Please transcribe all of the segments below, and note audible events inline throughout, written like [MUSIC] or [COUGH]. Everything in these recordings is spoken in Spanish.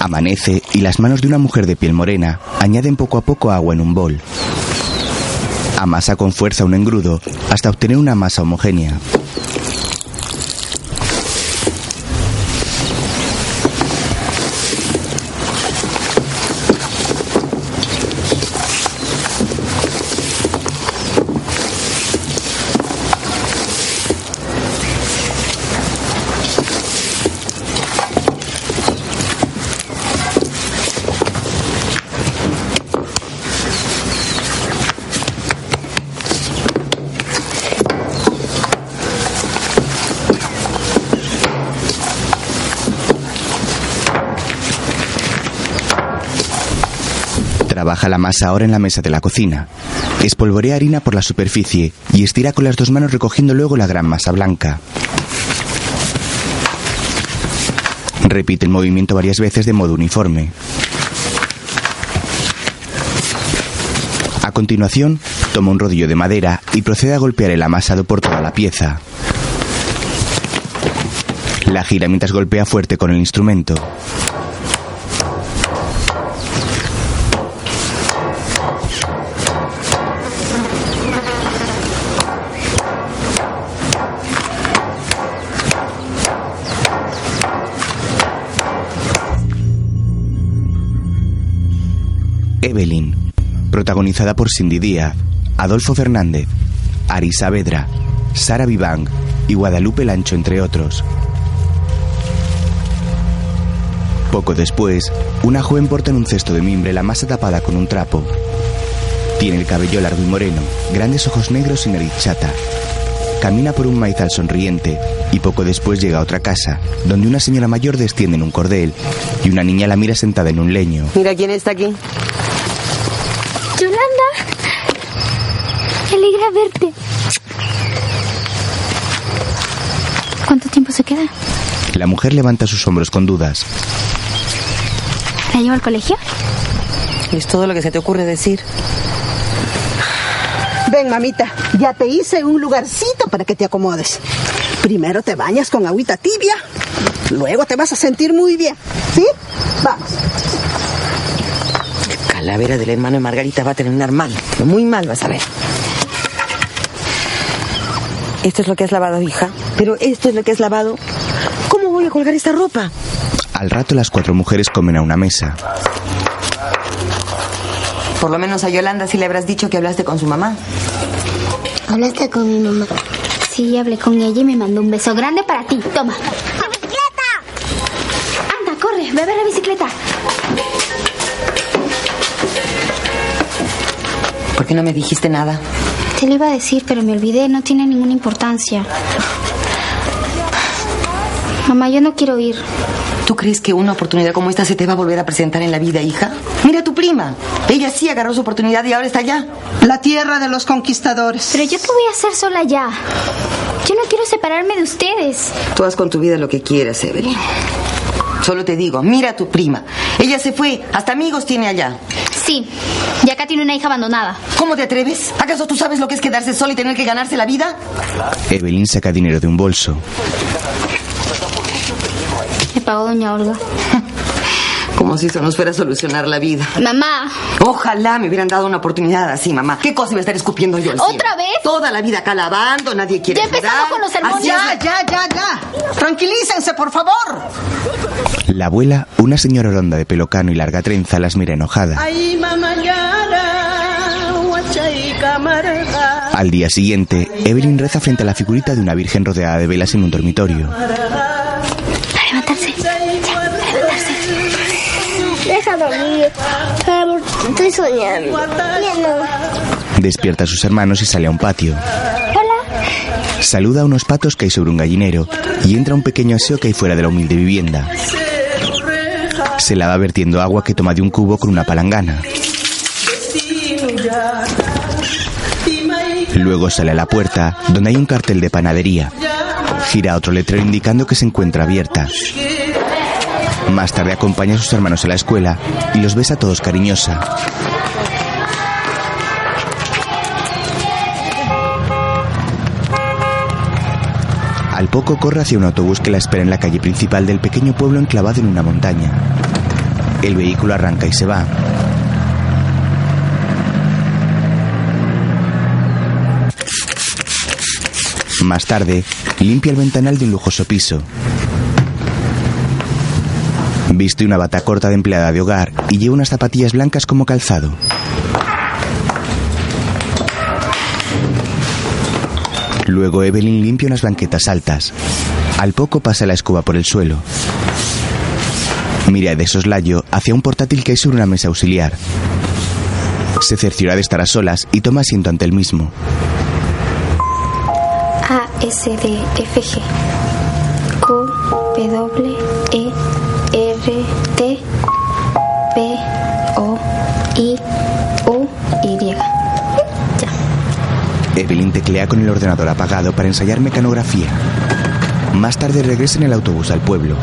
Amanece y las manos de una mujer de piel morena añaden poco a poco agua en un bol. Amasa con fuerza un engrudo hasta obtener una masa homogénea. La masa ahora en la mesa de la cocina. Espolvorea harina por la superficie y estira con las dos manos recogiendo luego la gran masa blanca. Repite el movimiento varias veces de modo uniforme. A continuación, toma un rodillo de madera y procede a golpear el amasado por toda la pieza. La gira mientras golpea fuerte con el instrumento. Protagonizada por Cindy Díaz, Adolfo Fernández, Ari Saavedra, Sara Vivang y Guadalupe Lancho, entre otros. Poco después, una joven porta en un cesto de mimbre la masa tapada con un trapo. Tiene el cabello largo y moreno, grandes ojos negros y nariz chata. Camina por un maizal sonriente y poco después llega a otra casa, donde una señora mayor desciende en un cordel y una niña la mira sentada en un leño. Mira quién está aquí. Yolanda. Me alegra verte. ¿Cuánto tiempo se queda? La mujer levanta sus hombros con dudas. ¿La llevo al colegio? Es todo lo que se te ocurre decir. Ven, mamita, ya te hice un lugarcito para que te acomodes. Primero te bañas con agüita tibia, luego te vas a sentir muy bien. ¿Sí? Vamos. Calavera del hermano de Margarita va a terminar mal. Muy mal vas a ver. Esto es lo que has lavado, hija. Pero esto es lo que has lavado. ¿Cómo voy a colgar esta ropa? Al rato las cuatro mujeres comen a una mesa. Por lo menos a Yolanda sí le habrás dicho que hablaste con su mamá. ¿Hablaste con mi mamá? Sí, hablé con ella y me mandó un beso grande para ti. Toma. ¡La bicicleta! Anda, corre, ve a ver la bicicleta. ¿Por qué no me dijiste nada? Te lo iba a decir, pero me olvidé, no tiene ninguna importancia. Mamá, yo no quiero ir. ¿Tú crees que una oportunidad como esta se te va a volver a presentar en la vida, hija? Mira a tu prima. Ella sí agarró su oportunidad y ahora está allá. La tierra de los conquistadores. Pero yo qué voy a hacer sola ya. Yo no quiero separarme de ustedes. Tú haz con tu vida lo que quieras, Evelyn. Solo te digo, mira a tu prima. Ella se fue, hasta amigos tiene allá. Sí, y acá tiene una hija abandonada. ¿Cómo te atreves? ¿Acaso tú sabes lo que es quedarse sola y tener que ganarse la vida? Evelyn saca dinero de un bolso. Me pagó doña Olga. Como si eso nos fuera a solucionar la vida. Mamá, Ojalá me hubieran dado una oportunidad así, mamá. ¿Qué cosa iba a estar escupiendo yo? al cielo? ¿Otra vez? Toda la vida acá lavando, nadie quiere Ya empezamos con los sermones. Ya, ya, ya, ya. Tranquilícense, por favor. La abuela, una señora ronda de pelo cano y larga trenza, las mira enojada. Ay, mamá. Al día siguiente, Evelyn reza frente a la figurita de una virgen rodeada de velas en un dormitorio. Deja dormir. Estoy soñando. No. Despierta a sus hermanos y sale a un patio. Hola. Saluda a unos patos que hay sobre un gallinero y entra a un pequeño aseo que hay fuera de la humilde vivienda. Se lava vertiendo agua que toma de un cubo con una palangana. Luego sale a la puerta, donde hay un cartel de panadería. Gira otro letrero indicando que se encuentra abierta. Más tarde acompaña a sus hermanos a la escuela y los besa a todos cariñosa. Al poco corre hacia un autobús que la espera en la calle principal del pequeño pueblo enclavado en una montaña. El vehículo arranca y se va. Más tarde, limpia el ventanal de un lujoso piso. Viste una bata corta de empleada de hogar y lleva unas zapatillas blancas como calzado. Luego Evelyn limpia unas banquetas altas. Al poco pasa la escoba por el suelo. Mira de soslayo hacia un portátil que hay sobre una mesa auxiliar. Se cerciora de estar a solas y toma asiento ante el mismo. A, S, D, F, G. Q, W, Evelyn teclea con el ordenador apagado para ensayar mecanografía. Más tarde regresa en el autobús al pueblo.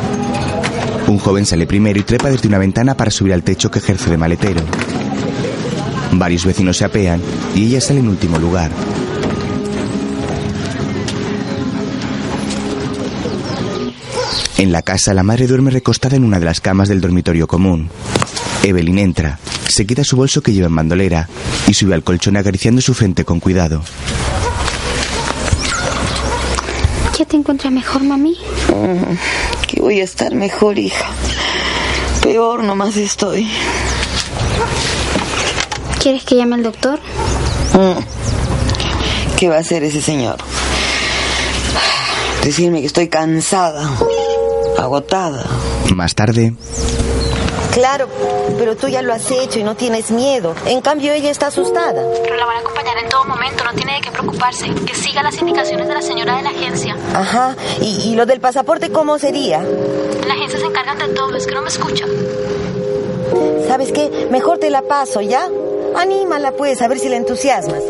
Un joven sale primero y trepa desde una ventana para subir al techo que ejerce de maletero. Varios vecinos se apean y ella sale en último lugar. En la casa, la madre duerme recostada en una de las camas del dormitorio común. Evelyn entra, se quita su bolso que lleva en bandolera y sube al colchón acariciando su frente con cuidado. ¿Ya te encuentras mejor, mami? Que voy a estar mejor, hija. Peor nomás estoy. ¿Quieres que llame al doctor? ¿Qué va a hacer ese señor? Decirme que estoy cansada, agotada. Más tarde, Claro, pero tú ya lo has hecho y no tienes miedo. En cambio, ella está asustada. Pero la van a acompañar en todo momento, no tiene de qué preocuparse. Que siga las indicaciones de la señora de la agencia. Ajá. ¿Y, y lo del pasaporte cómo sería? La agencia se encargan de todo, es que no me escucha. ¿Sabes qué? Mejor te la paso, ¿ya? Anímala, pues, a ver si la entusiasmas.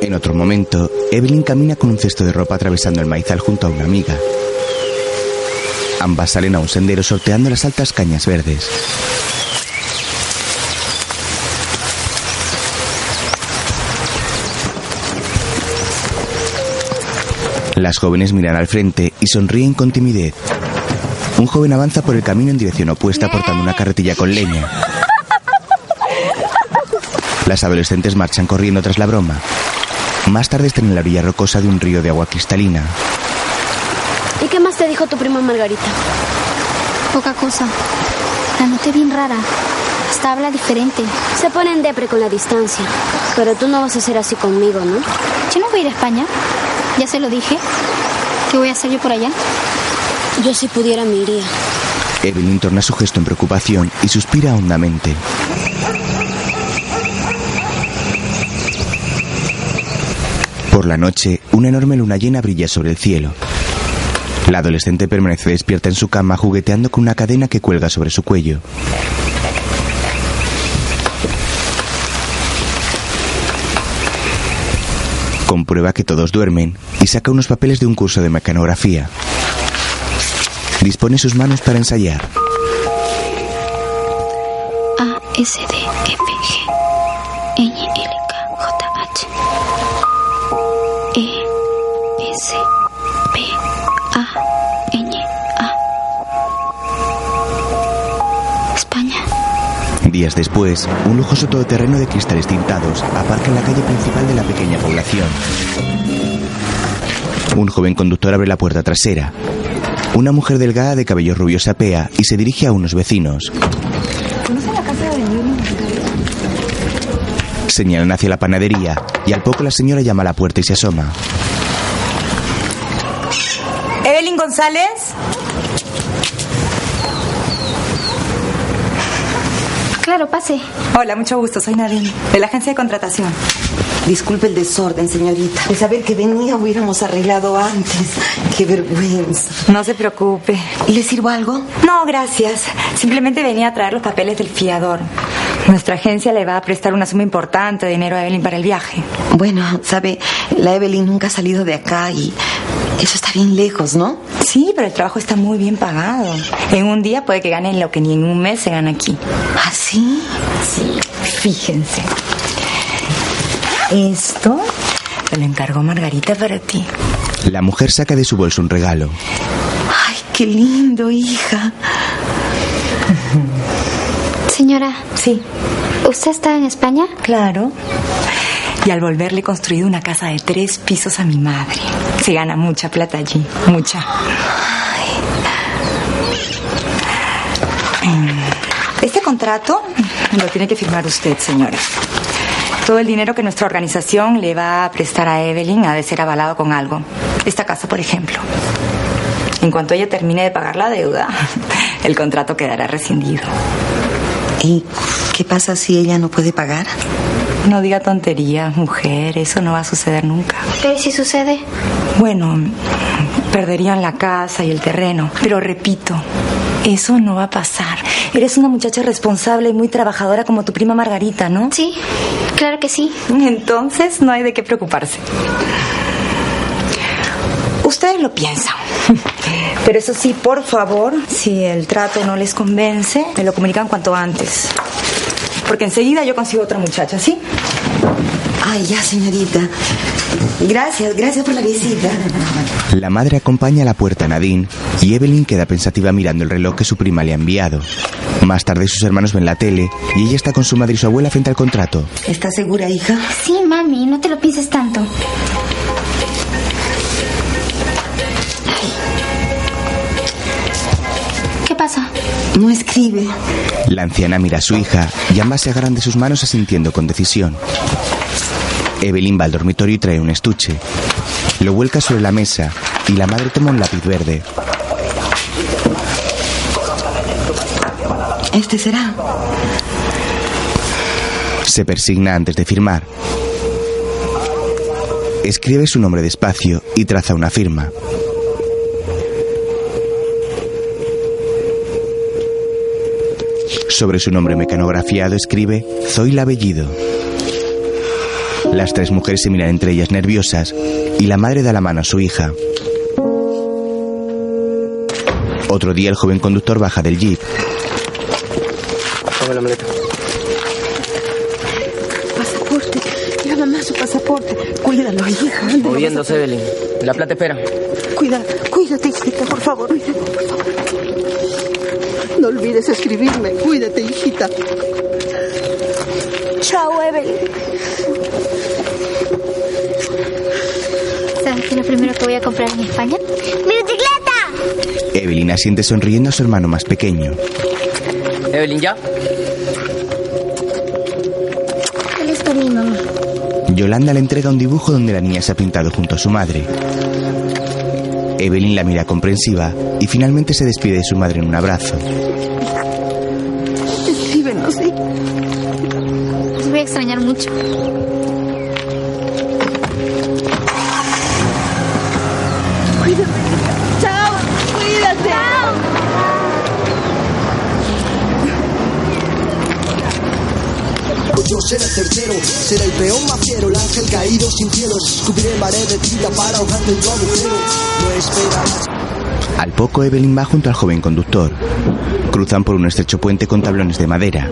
en otro momento, Evelyn camina con un cesto de ropa atravesando el maizal junto a una amiga. Ambas salen a un sendero sorteando las altas cañas verdes. Las jóvenes miran al frente y sonríen con timidez. Un joven avanza por el camino en dirección opuesta portando una carretilla con leña. Las adolescentes marchan corriendo tras la broma. Más tarde están en la orilla rocosa de un río de agua cristalina. ¿Y qué más te dijo tu prima Margarita? Poca cosa. La noté bien rara. Hasta habla diferente. Se pone en depre con la distancia. Pero tú no vas a ser así conmigo, ¿no? Yo no voy a ir a España. Ya se lo dije. ¿Qué voy a hacer yo por allá? Yo si pudiera me iría. Evelyn torna su gesto en preocupación y suspira hondamente. Por la noche, una enorme luna llena brilla sobre el cielo. La adolescente permanece despierta en su cama jugueteando con una cadena que cuelga sobre su cuello. Comprueba que todos duermen y saca unos papeles de un curso de mecanografía. Dispone sus manos para ensayar. A, S, D, F, G. Días después, un lujoso todoterreno de cristales tintados aparca en la calle principal de la pequeña población. Un joven conductor abre la puerta trasera. Una mujer delgada de cabello rubio se apea y se dirige a unos vecinos. Señalan hacia la panadería y al poco la señora llama a la puerta y se asoma. Evelyn González. Claro, pase. Hola, mucho gusto. Soy Nadine, de la agencia de contratación. Disculpe el desorden, señorita. De saber que venía hubiéramos arreglado antes. Qué vergüenza. No se preocupe. ¿Le sirvo algo? No, gracias. Simplemente venía a traer los papeles del fiador. Nuestra agencia le va a prestar una suma importante de dinero a Evelyn para el viaje. Bueno, sabe, la Evelyn nunca ha salido de acá y eso está bien lejos, ¿no? Sí, pero el trabajo está muy bien pagado. En un día puede que ganen lo que ni en un mes se gana aquí. ¿Ah, sí? Sí, fíjense. Esto me lo encargó Margarita para ti. La mujer saca de su bolso un regalo. Ay, qué lindo, hija. Señora, Sí, ¿usted está en España? claro. Y al volver le he construido una casa de tres pisos a mi madre. Se gana mucha plata allí, mucha. Mm, Este contrato lo tiene que firmar usted, señora. Todo el dinero que nuestra organización le va a prestar a Evelyn ha de ser avalado con algo. Esta casa, por ejemplo. En cuanto ella termine de pagar la deuda, [LAUGHS] el contrato quedará rescindido. ¿Y qué pasa si ella no puede pagar? No diga tonterías, mujer, eso no va a suceder nunca. Pero ¿y si sucede? Bueno, perderían la casa y el terreno, pero repito, eso no va a pasar. Eres una muchacha responsable y muy trabajadora como tu prima Margarita, ¿no? Sí, claro que sí. Entonces no hay de qué preocuparse. Ustedes lo piensan. [LAUGHS] Pero eso sí, por favor, si el trato no les convence, me lo comunican cuanto antes. Porque enseguida yo consigo otra muchacha, ¿sí? Ay, ya, señorita. Gracias, gracias por la visita. La madre acompaña a la puerta a Nadine y Evelyn queda pensativa mirando el reloj que su prima le ha enviado. Más tarde sus hermanos ven la tele y ella está con su madre y su abuela frente al contrato. ¿Estás segura, hija? Sí, mami, no te lo pienses tanto. ¿Qué pasa? No escribe. La anciana mira a su hija y ambas se agarran de sus manos asintiendo con decisión. Evelyn va al dormitorio y trae un estuche. Lo vuelca sobre la mesa y la madre toma un lápiz verde. Este será. Se persigna antes de firmar. Escribe su nombre despacio y traza una firma. Sobre su nombre mecanografiado escribe Zoila Bellido. Las tres mujeres se miran entre ellas nerviosas y la madre da la mano a su hija. Otro día el joven conductor baja del jeep. Toma la maleta. Pasaporte. La mamá su pasaporte. Cuídalo, hija. ¿Dónde lo Moviéndose, Evelyn. La plata espera. Cuida, cuídate, hijita, por favor. Cuídate, olvides escribirme. Cuídate, hijita. Chao, Evelyn. ¿Sabes qué es lo primero que voy a comprar en España? ¡Mi bicicleta! Evelyn asiente sonriendo a su hermano más pequeño. Evelyn, ¿ya? Él es para mi mamá. Yolanda le entrega un dibujo donde la niña se ha pintado junto a su madre. Evelyn la mira comprensiva y finalmente se despide de su madre en un abrazo. De tinta para ahogarte en tu agujero. No esperarás. Al poco Evelyn va junto al joven conductor. Cruzan por un estrecho puente con tablones de madera.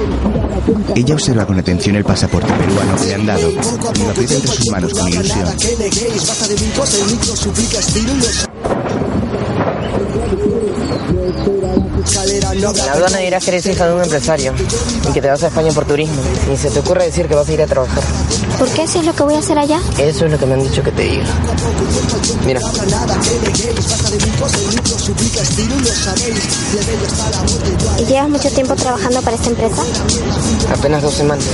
Ella observa con atención el pasaporte peruano que le han dado y lo aprieta entre sus manos con ilusión. La aduana dirás que eres hija de un empresario y que te vas a España por turismo. Ni se te ocurre decir que vas a ir a trabajar. ¿Por qué? Si es lo que voy a hacer allá. Eso es lo que me han dicho que te diga. Mira, ¿Y llevas mucho tiempo trabajando para esta empresa? apenas dos semanas.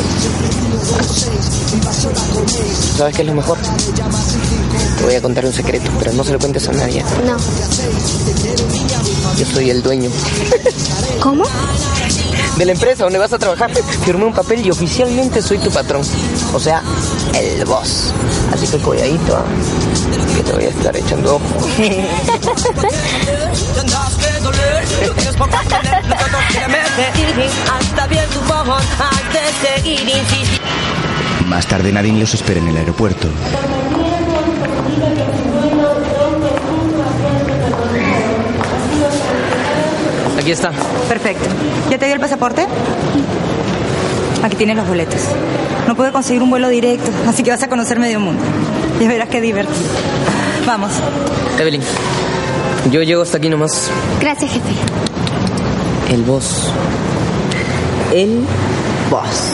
¿Sabes qué es lo mejor? Te voy a contar un secreto, pero no se lo cuentes a nadie. No. Yo soy el dueño ¿Cómo? de la empresa donde vas a trabajar. Firmé un papel y oficialmente soy tu patrón. O sea, el boss. Así que cuidadito, ¿ah? que te voy a estar echando ojo. Más tarde Nadine los espera en el aeropuerto. Aquí está. Perfecto. ¿Ya te dio el pasaporte? Aquí tienes los boletos. No pude conseguir un vuelo directo, así que vas a conocer medio mundo. Ya verás qué divertido. Vamos. Evelyn, yo llego hasta aquí nomás. Gracias, jefe. El boss el boss.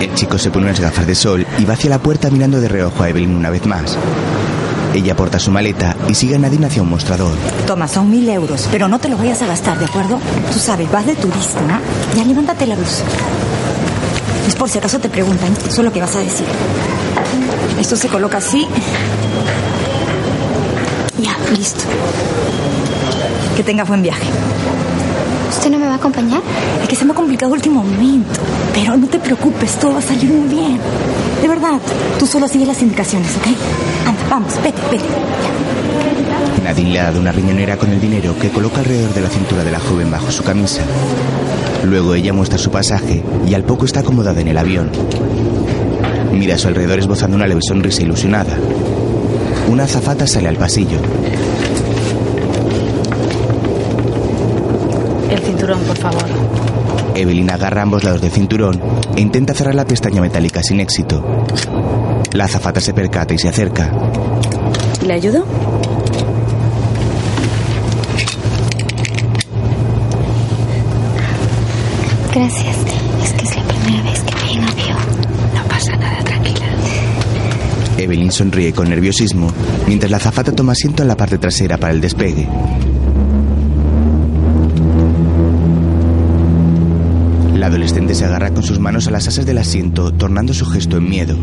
El chico se pone unas gafas de sol y va hacia la puerta mirando de reojo a Evelyn una vez más. Ella porta su maleta y sigue a Nadine hacia un mostrador. Toma, son mil euros, pero no te lo vayas a gastar, ¿de acuerdo? Tú sabes, vas de turista, ¿no? Ya levántate la luz. Es por si acaso te preguntan, eso es lo que vas a decir. Esto se coloca así. Ya, listo. Que tenga buen viaje. ¿Usted no me va a acompañar? Es que se me ha complicado el último momento. Pero no te preocupes, todo va a salir muy bien. De verdad, tú solo sigue las indicaciones, ¿ok? Vamos, vete, vete. Nadine le ha dado una riñonera con el dinero que coloca alrededor de la cintura de la joven bajo su camisa. Luego ella muestra su pasaje y al poco está acomodada en el avión. Mira a su alrededor esbozando una leve sonrisa ilusionada. Una azafata sale al pasillo. El cinturón, por favor. Evelyn agarra ambos lados del cinturón e intenta cerrar la pestaña metálica sin éxito. La azafata se percata y se acerca. ¿Le ayudo? Gracias. Es que es la primera vez que voy en avión. No pasa nada, tranquila. Evelyn sonríe con nerviosismo mientras la azafata toma asiento en la parte trasera para el despegue. La adolescente se agarra con sus manos a las asas del asiento, tornando su gesto en miedo.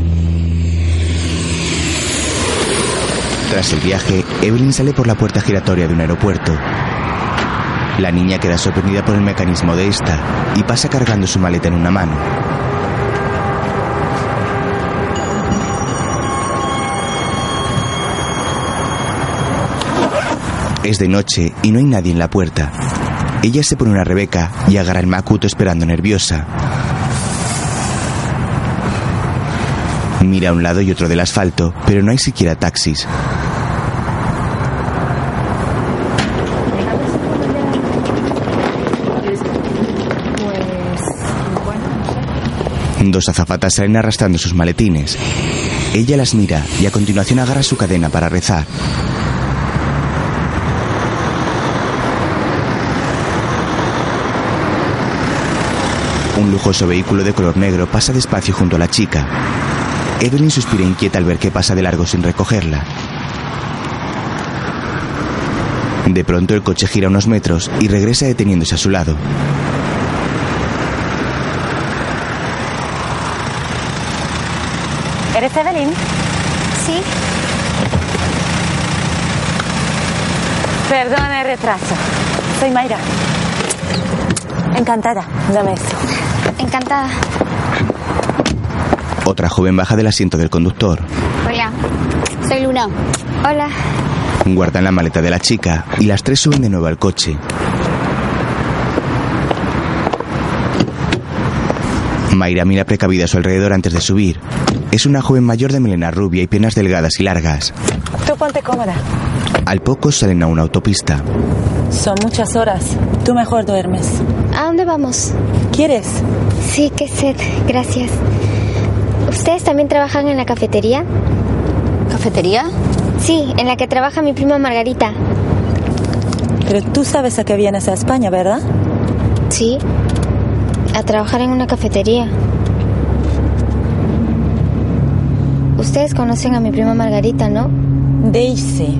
Tras el viaje, Evelyn sale por la puerta giratoria de un aeropuerto. La niña queda sorprendida por el mecanismo de esta y pasa cargando su maleta en una mano. Es de noche y no hay nadie en la puerta. Ella se pone una rebeca y agarra el macuto esperando nerviosa. Mira a un lado y otro del asfalto, pero no hay siquiera taxis. Dos azafatas salen arrastrando sus maletines. Ella las mira y a continuación agarra su cadena para rezar. Un lujoso vehículo de color negro pasa despacio junto a la chica. Evelyn suspira inquieta al ver que pasa de largo sin recogerla. De pronto el coche gira unos metros y regresa deteniéndose a su lado. ¿Eres Evelyn? Sí. Perdona el retraso. Soy Mayra. Encantada. Dame esto. Encantada. Otra joven baja del asiento del conductor. Hola. Soy Luna. Hola. Guardan la maleta de la chica y las tres suben de nuevo al coche. Mayra mira precavida a su alrededor antes de subir. Es una joven mayor de melena rubia y piernas delgadas y largas. Tú ponte cómoda. Al poco salen a una autopista. Son muchas horas. Tú mejor duermes. ¿A dónde vamos? ¿Quieres? Sí, qué sed. Gracias. ¿Ustedes también trabajan en la cafetería? ¿Cafetería? Sí, en la que trabaja mi prima Margarita. Pero tú sabes a qué vienes a España, ¿verdad? Sí. A trabajar en una cafetería. Ustedes conocen a mi prima Margarita, ¿no? Daisy.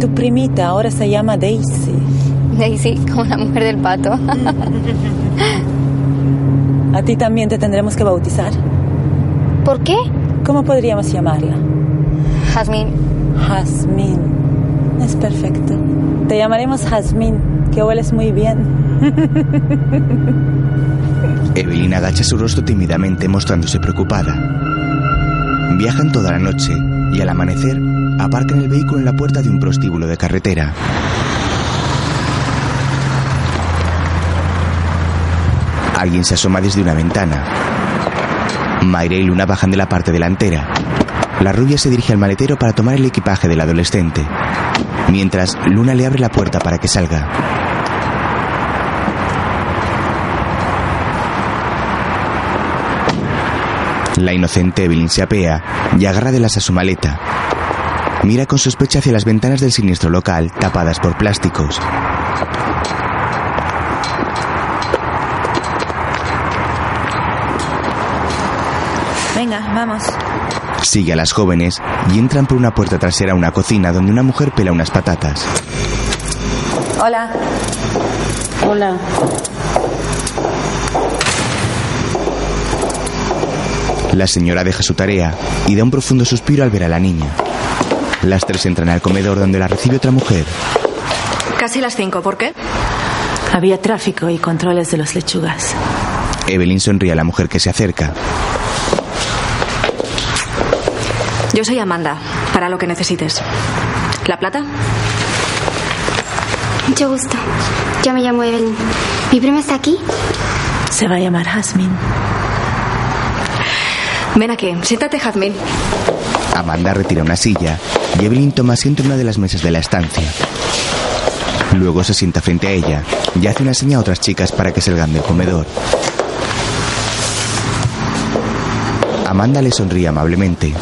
Tu primita ahora se llama Daisy. Daisy, como la mujer del pato. [LAUGHS] A ti también te tendremos que bautizar. ¿Por qué? ¿Cómo podríamos llamarla? Jazmín. Jazmín. Es perfecto. Te llamaremos Jazmín, que hueles muy bien. [LAUGHS] Evelyn agacha su rostro tímidamente mostrándose preocupada. Viajan toda la noche y al amanecer aparcan el vehículo en la puerta de un prostíbulo de carretera. Alguien se asoma desde una ventana. Mayra y Luna bajan de la parte delantera. La rubia se dirige al maletero para tomar el equipaje del adolescente. Mientras, Luna le abre la puerta para que salga. La inocente Evelyn se apea y agarra de las a su maleta. Mira con sospecha hacia las ventanas del siniestro local, tapadas por plásticos. Venga, vamos. Sigue a las jóvenes y entran por una puerta trasera a una cocina donde una mujer pela unas patatas. Hola. Hola. La señora deja su tarea y da un profundo suspiro al ver a la niña. Las tres entran al comedor donde la recibe otra mujer. Casi las cinco, ¿por qué? Había tráfico y controles de los lechugas. Evelyn sonríe a la mujer que se acerca. Yo soy Amanda, para lo que necesites. ¿La plata? Mucho gusto. Yo me llamo Evelyn. ¿Mi prima está aquí? Se va a llamar Jasmine. Ven aquí, siéntate, Jazmín. Amanda retira una silla y Evelyn toma asiento en una de las mesas de la estancia. Luego se sienta frente a ella y hace una seña a otras chicas para que salgan del comedor. Amanda le sonríe amablemente.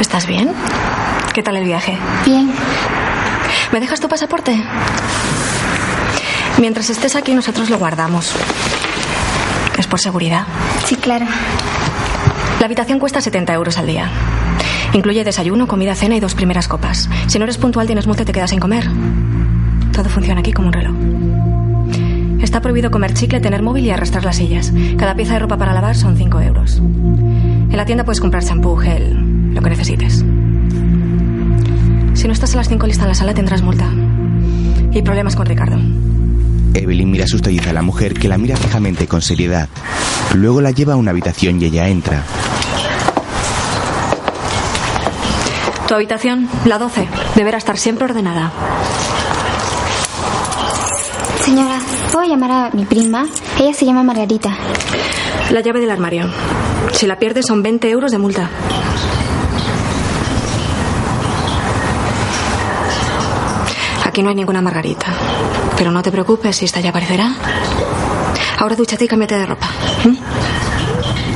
¿Estás bien? ¿Qué tal el viaje? Bien. ¿Me dejas tu pasaporte? Mientras estés aquí, nosotros lo guardamos. Es por seguridad. Sí, claro. La habitación cuesta 70 euros al día. Incluye desayuno, comida, cena y dos primeras copas. Si no eres puntual, tienes multa y te quedas sin comer. Todo funciona aquí como un reloj. Está prohibido comer chicle, tener móvil y arrastrar las sillas. Cada pieza de ropa para lavar son 5 euros. En la tienda puedes comprar champú, gel, lo que necesites. Si no estás a las 5 lista en la sala, tendrás multa. Y problemas con Ricardo. Evelyn mira asustadiza a la mujer que la mira fijamente con seriedad. Luego la lleva a una habitación y ella entra. Tu habitación, la 12, deberá estar siempre ordenada. Señora, ¿puedo llamar a mi prima? Ella se llama Margarita. La llave del armario. Si la pierdes son 20 euros de multa. Aquí no hay ninguna Margarita. Pero no te preocupes, esta ya aparecerá. Ahora dúchate y cámbiate de ropa. ¿Mm?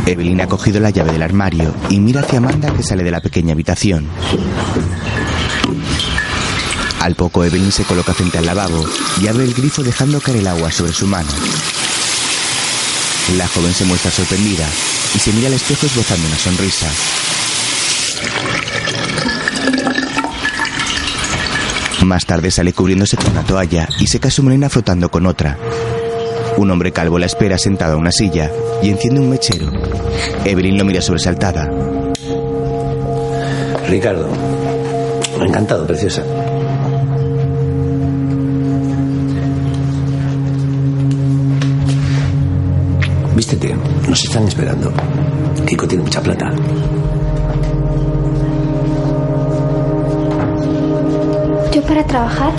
Evelyn ha cogido la llave del armario y mira hacia Amanda que sale de la pequeña habitación. Al poco Evelyn se coloca frente al lavabo y abre el grifo dejando caer el agua sobre su mano. La joven se muestra sorprendida y se mira al espejo esbozando una sonrisa. Más tarde sale cubriéndose con una toalla y seca su melena flotando con otra. Un hombre calvo la espera sentado a una silla y enciende un mechero. Evelyn lo mira sobresaltada. Ricardo, encantado, preciosa. Vístete, nos están esperando. Kiko tiene mucha plata. Para trabajar?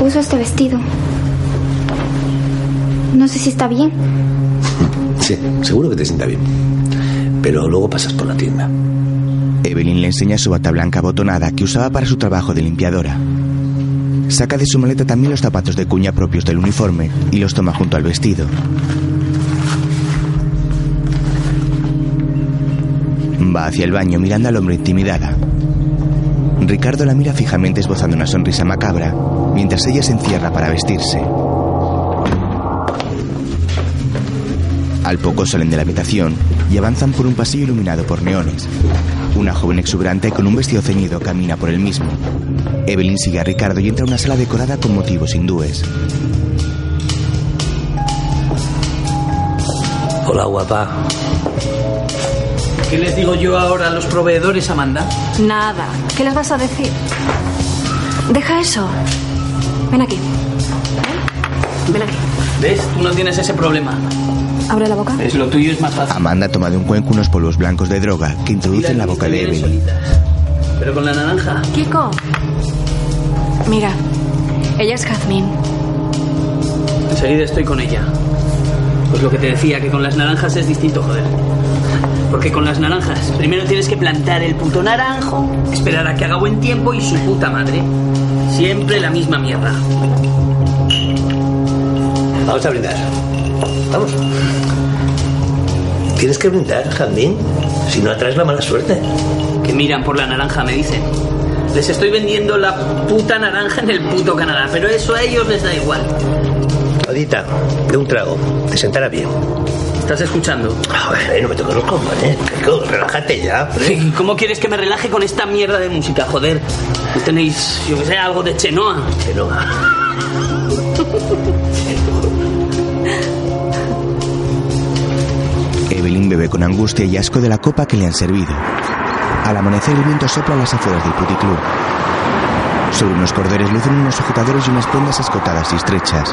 Uso este vestido. No sé si está bien. Sí, seguro que te sienta bien. Pero luego pasas por la tienda. Evelyn le enseña su bata blanca abotonada que usaba para su trabajo de limpiadora. Saca de su maleta también los zapatos de cuña propios del uniforme y los toma junto al vestido. Va hacia el baño mirando al hombre intimidada. Ricardo la mira fijamente esbozando una sonrisa macabra mientras ella se encierra para vestirse. Al poco salen de la habitación y avanzan por un pasillo iluminado por neones. Una joven exuberante con un vestido ceñido camina por el mismo. Evelyn sigue a Ricardo y entra a una sala decorada con motivos hindúes. Hola, guapa. ¿Qué les digo yo ahora a los proveedores, Amanda? Nada. ¿Qué les vas a decir? Deja eso. Ven aquí. Ven, Ven aquí. ¿Ves? Tú no tienes ese problema. Abre la boca. Es lo tuyo es más fácil. Amanda toma de un cuenco unos polvos blancos de droga que introduce en la boca de Evelyn. Pero con la naranja. Kiko. Mira, ella es Jazmín. Enseguida estoy con ella. Pues lo que te decía, que con las naranjas es distinto, joder. Porque con las naranjas, primero tienes que plantar el puto naranjo, esperar a que haga buen tiempo y su puta madre. Siempre la misma mierda. Vamos a brindar. Vamos. Tienes que brindar, Jazmín. Si no atraes la mala suerte. Que miran por la naranja, me dicen. Les estoy vendiendo la puta naranja en el puto Canadá, pero eso a ellos les da igual. Odita, de un trago. Te sentará bien. ¿Estás escuchando? A ver, no me toques los cojones. Kiko, relájate ya. [LAUGHS] ¿Cómo quieres que me relaje con esta mierda de música, joder? ¿No tenéis, yo que sé, algo de Chenoa? Chenoa. Evelyn bebe con angustia y asco de la copa que le han servido. Al amanecer el viento sopla a las afueras del puticlub. Sobre unos corderes lucen unos sujetadores y unas prendas escotadas y estrechas.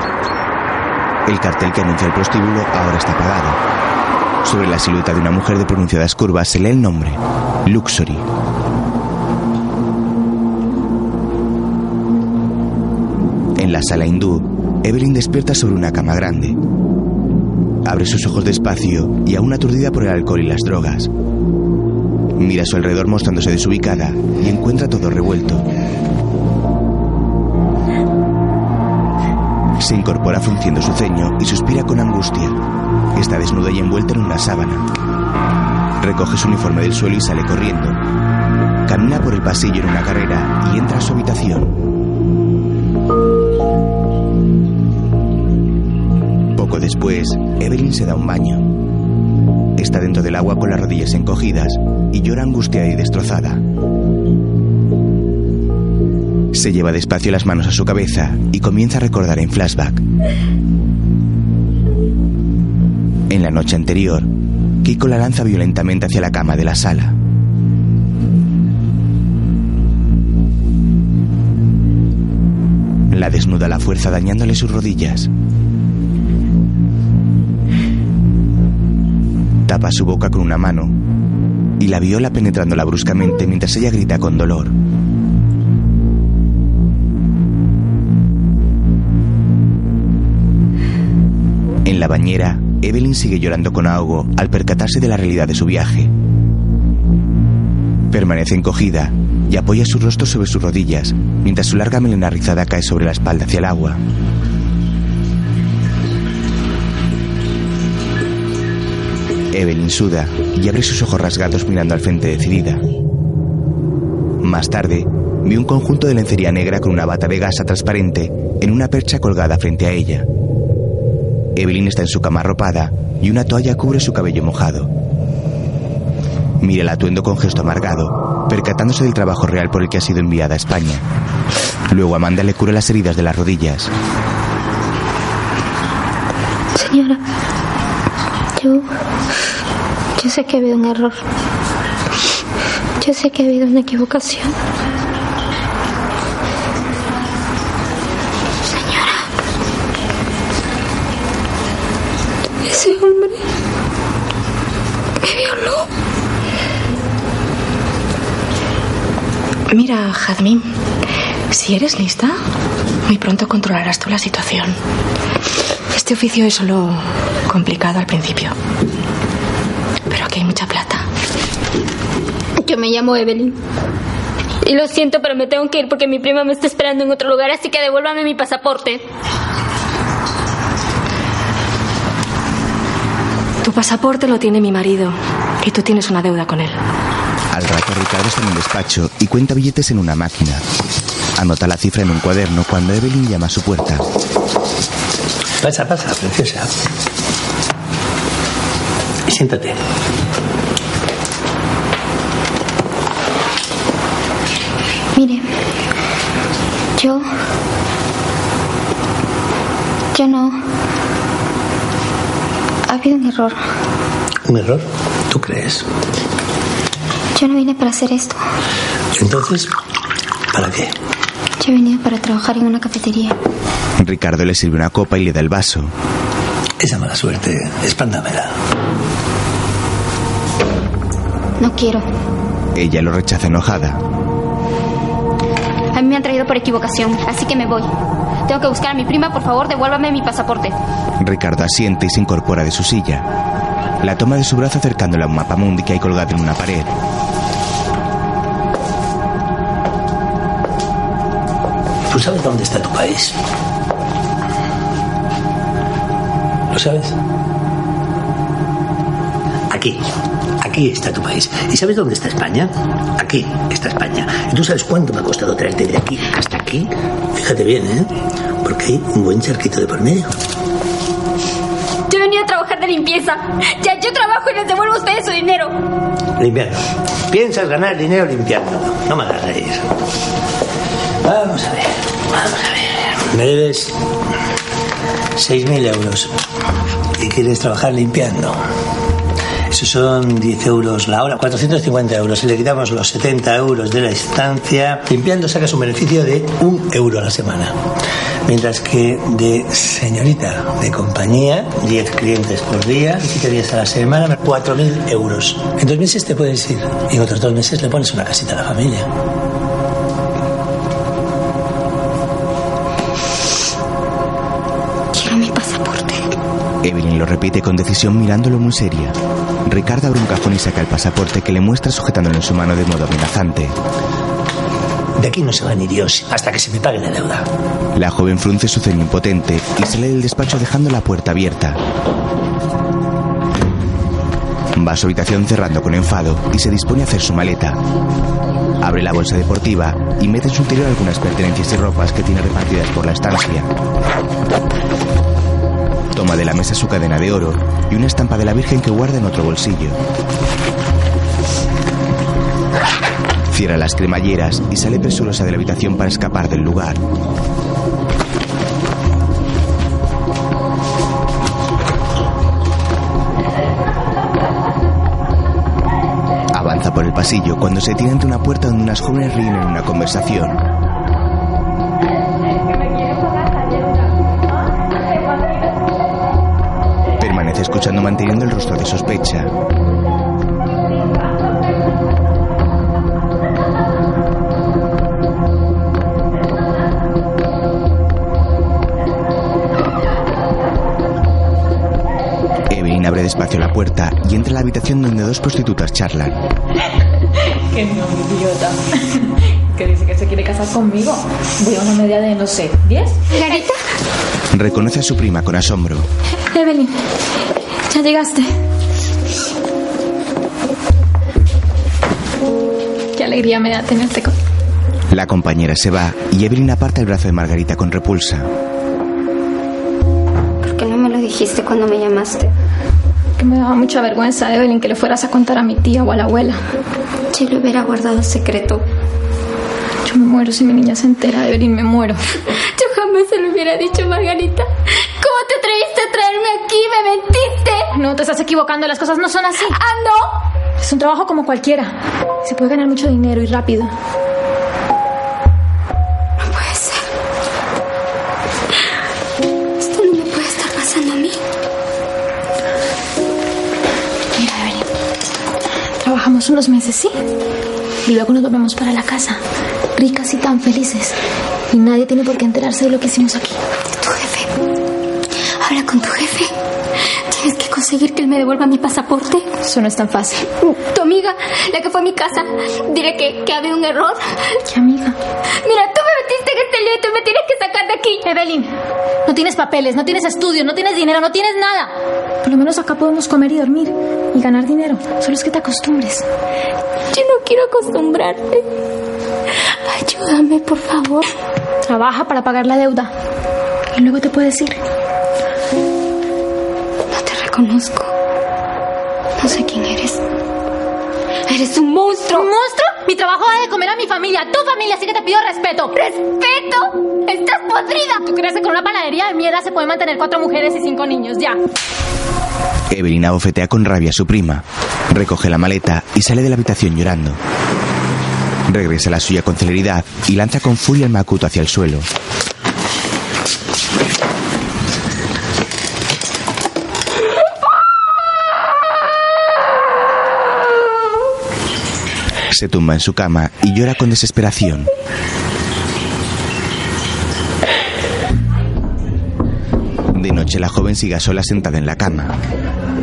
El cartel que anuncia el prostíbulo ahora está apagado. Sobre la silueta de una mujer de pronunciadas curvas se lee el nombre, Luxury. En la sala hindú, Evelyn despierta sobre una cama grande. Abre sus ojos despacio y aún aturdida por el alcohol y las drogas. Mira a su alrededor mostrándose desubicada y encuentra todo revuelto. Incorpora frunciendo su ceño y suspira con angustia. Está desnuda y envuelta en una sábana. Recoge su uniforme del suelo y sale corriendo. Camina por el pasillo en una carrera y entra a su habitación. Poco después, Evelyn se da un baño. Está dentro del agua con las rodillas encogidas y llora angustiada y destrozada. Se lleva despacio las manos a su cabeza y comienza a recordar en flashback. En la noche anterior, Kiko la lanza violentamente hacia la cama de la sala. La desnuda a la fuerza dañándole sus rodillas. Tapa su boca con una mano y la viola penetrándola bruscamente mientras ella grita con dolor. La bañera, Evelyn sigue llorando con ahogo al percatarse de la realidad de su viaje. Permanece encogida y apoya su rostro sobre sus rodillas mientras su larga melena rizada cae sobre la espalda hacia el agua. Evelyn suda y abre sus ojos rasgados mirando al frente decidida. Más tarde, ve un conjunto de lencería negra con una bata de gasa transparente en una percha colgada frente a ella. Evelyn está en su cama arropada y una toalla cubre su cabello mojado. Mira el atuendo con gesto amargado, percatándose del trabajo real por el que ha sido enviada a España. Luego Amanda le cura las heridas de las rodillas. Señora, yo. Yo sé que ha habido un error. Yo sé que ha habido una equivocación. Me. Mira, Jazmín, si eres lista, muy pronto controlarás tú la situación. Este oficio es solo complicado al principio. Pero aquí hay mucha plata. Yo me llamo Evelyn. Y lo siento, pero me tengo que ir porque mi prima me está esperando en otro lugar, así que devuélvame mi pasaporte. Pasaporte lo tiene mi marido y tú tienes una deuda con él. Al rato Ricardo está en un despacho y cuenta billetes en una máquina. Anota la cifra en un cuaderno cuando Evelyn llama a su puerta. Pasa, pasa, preciosa. Siéntate. Mire, yo. Yo no. Ha habido un error. ¿Un error? ¿Tú crees? Yo no vine para hacer esto. Entonces, ¿para qué? Yo venía para trabajar en una cafetería. Ricardo le sirve una copa y le da el vaso. Esa mala suerte, espándamela. No quiero. Ella lo rechaza enojada. A mí me han traído por equivocación, así que me voy. Tengo que buscar a mi prima, por favor, devuélvame mi pasaporte. Ricardo asiente y se incorpora de su silla. La toma de su brazo acercándola a un mapa mundi que hay colgado en una pared. ¿Tú sabes dónde está tu país? ¿Lo sabes? Aquí, aquí. Aquí está tu país. ¿Y sabes dónde está España? Aquí está España. ¿Y tú sabes cuánto me ha costado traerte de aquí hasta aquí? Fíjate bien, ¿eh? Porque hay un buen charquito de por medio. Yo venía a trabajar de limpieza. Ya yo trabajo y les devuelvo a ustedes su dinero. Limpiando. Piensas ganar dinero limpiando. No me hagas reír. Vamos a ver. Vamos a ver. Me debes 6.000 euros. ¿Y quieres trabajar limpiando? Son 10 euros la hora, 450 euros. Si le quitamos los 70 euros de la estancia, limpiando sacas un beneficio de un euro a la semana. Mientras que de señorita de compañía, 10 clientes por día, 7 días a la semana, 4.000 euros. En dos meses te puedes ir. Y en otros dos meses le pones una casita a la familia. Quiero mi pasaporte. Evelyn lo repite con decisión mirándolo muy seria. Ricardo abre un cajón y saca el pasaporte que le muestra sujetándolo en su mano de modo amenazante. De aquí no se va ni Dios hasta que se me pague la deuda. La joven frunce su ceño impotente y sale del despacho dejando la puerta abierta. Va a su habitación cerrando con enfado y se dispone a hacer su maleta. Abre la bolsa deportiva y mete en su interior algunas pertenencias y ropas que tiene repartidas por la estancia. Toma de la mesa su cadena de oro y una estampa de la Virgen que guarda en otro bolsillo. Cierra las cremalleras y sale presurosa de la habitación para escapar del lugar. Avanza por el pasillo cuando se tiene ante una puerta donde unas jóvenes ríen en una conversación. Escuchando manteniendo el rostro de sospecha. Evelyn abre despacio la puerta y entra a la habitación donde dos prostitutas charlan. [LAUGHS] Que no, idiota. [LAUGHS] Que dice que se quiere casar conmigo. Voy a una media de, no sé, ¿10? ¿Garita? Reconoce a su prima con asombro. Evelyn, llegaste. Qué alegría me da tenerte con... La compañera se va y Evelyn aparta el brazo de Margarita con repulsa. ¿Por qué no me lo dijiste cuando me llamaste? Que me daba mucha vergüenza, Evelyn, que le fueras a contar a mi tía o a la abuela. Si lo hubiera guardado secreto. Yo me muero si mi niña se entera, Evelyn, me muero. Yo jamás se lo hubiera dicho, Margarita. ¿Cómo te atreviste a traerme aquí? ¡Me mentiste! No, te estás equivocando, las cosas no son así. ¡Ah, no! Es un trabajo como cualquiera. Se puede ganar mucho dinero y rápido. No puede ser. Esto no me puede estar pasando a mí. Mira, Evelyn. Trabajamos unos meses, ¿sí? Y luego nos volvemos para la casa. Ricas y tan felices. Y nadie tiene por qué enterarse de lo que hicimos aquí. Tu jefe. Habla con tu jefe. Conseguir que él me devuelva mi pasaporte. Eso no es tan fácil. Tu amiga, la que fue a mi casa, diré que, que había un error. ¿Qué amiga? Mira, tú me metiste en este lío y tú me tienes que sacar de aquí. Evelyn, no tienes papeles, no tienes estudios, no tienes dinero, no tienes nada. Por lo menos acá podemos comer y dormir y ganar dinero. Solo es que te acostumbres. Yo no quiero acostumbrarme. Ayúdame, por favor. Trabaja para pagar la deuda. Y luego te puedes ir. Reconozco. No sé quién eres. Eres un monstruo. ¿Un monstruo? Mi trabajo es de comer a mi familia, tu familia, así que te pido respeto. ¡Respeto! ¡Estás podrida! ¿Tú crees que con una panadería de mierda se pueden mantener cuatro mujeres y cinco niños? Ya. Evelyn abofetea con rabia a su prima. Recoge la maleta y sale de la habitación llorando. Regresa a la suya con celeridad y lanza con furia el macuto hacia el suelo. Se tumba en su cama y llora con desesperación. De noche la joven sigue sola sentada en la cama.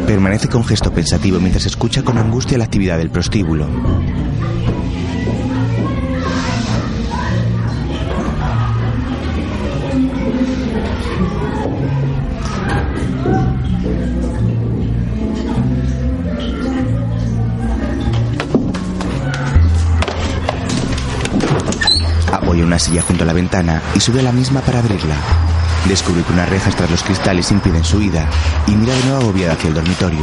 Permanece con gesto pensativo mientras escucha con angustia la actividad del prostíbulo. Silla junto a la ventana y sube a la misma para abrirla. Descubre que unas rejas tras los cristales impiden su ida y mira de nuevo agobiada hacia el dormitorio.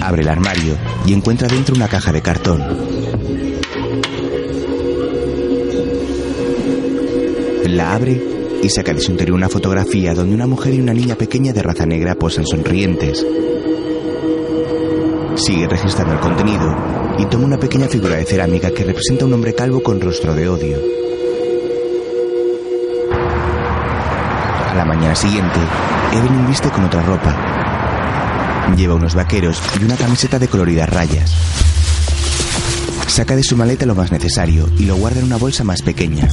Abre el armario y encuentra dentro una caja de cartón. La abre y saca de su interior una fotografía donde una mujer y una niña pequeña de raza negra posan sonrientes. Sigue registrando el contenido y toma una pequeña figura de cerámica que representa a un hombre calvo con rostro de odio. A la mañana siguiente, Evelyn viste con otra ropa. Lleva unos vaqueros y una camiseta de coloridas rayas. Saca de su maleta lo más necesario y lo guarda en una bolsa más pequeña.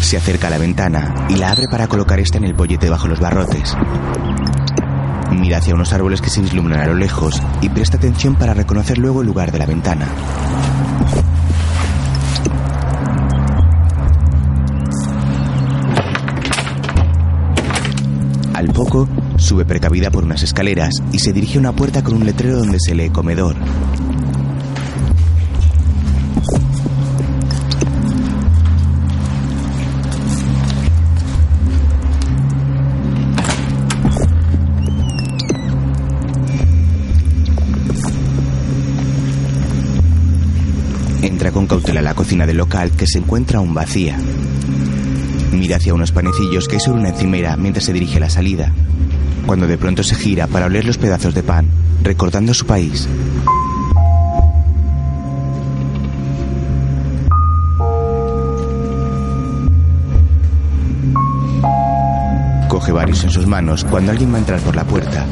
Se acerca a la ventana y la abre para colocar esta en el bollete bajo los barrotes. Mira hacia unos árboles que se vislumbran a lo lejos y presta atención para reconocer luego el lugar de la ventana. Al poco, sube precavida por unas escaleras y se dirige a una puerta con un letrero donde se lee comedor. Entra con cautela a la cocina del local que se encuentra aún vacía. Mira hacia unos panecillos que hay sobre una encimera mientras se dirige a la salida, cuando de pronto se gira para oler los pedazos de pan, recordando su país. Coge varios en sus manos cuando alguien va a entrar por la puerta.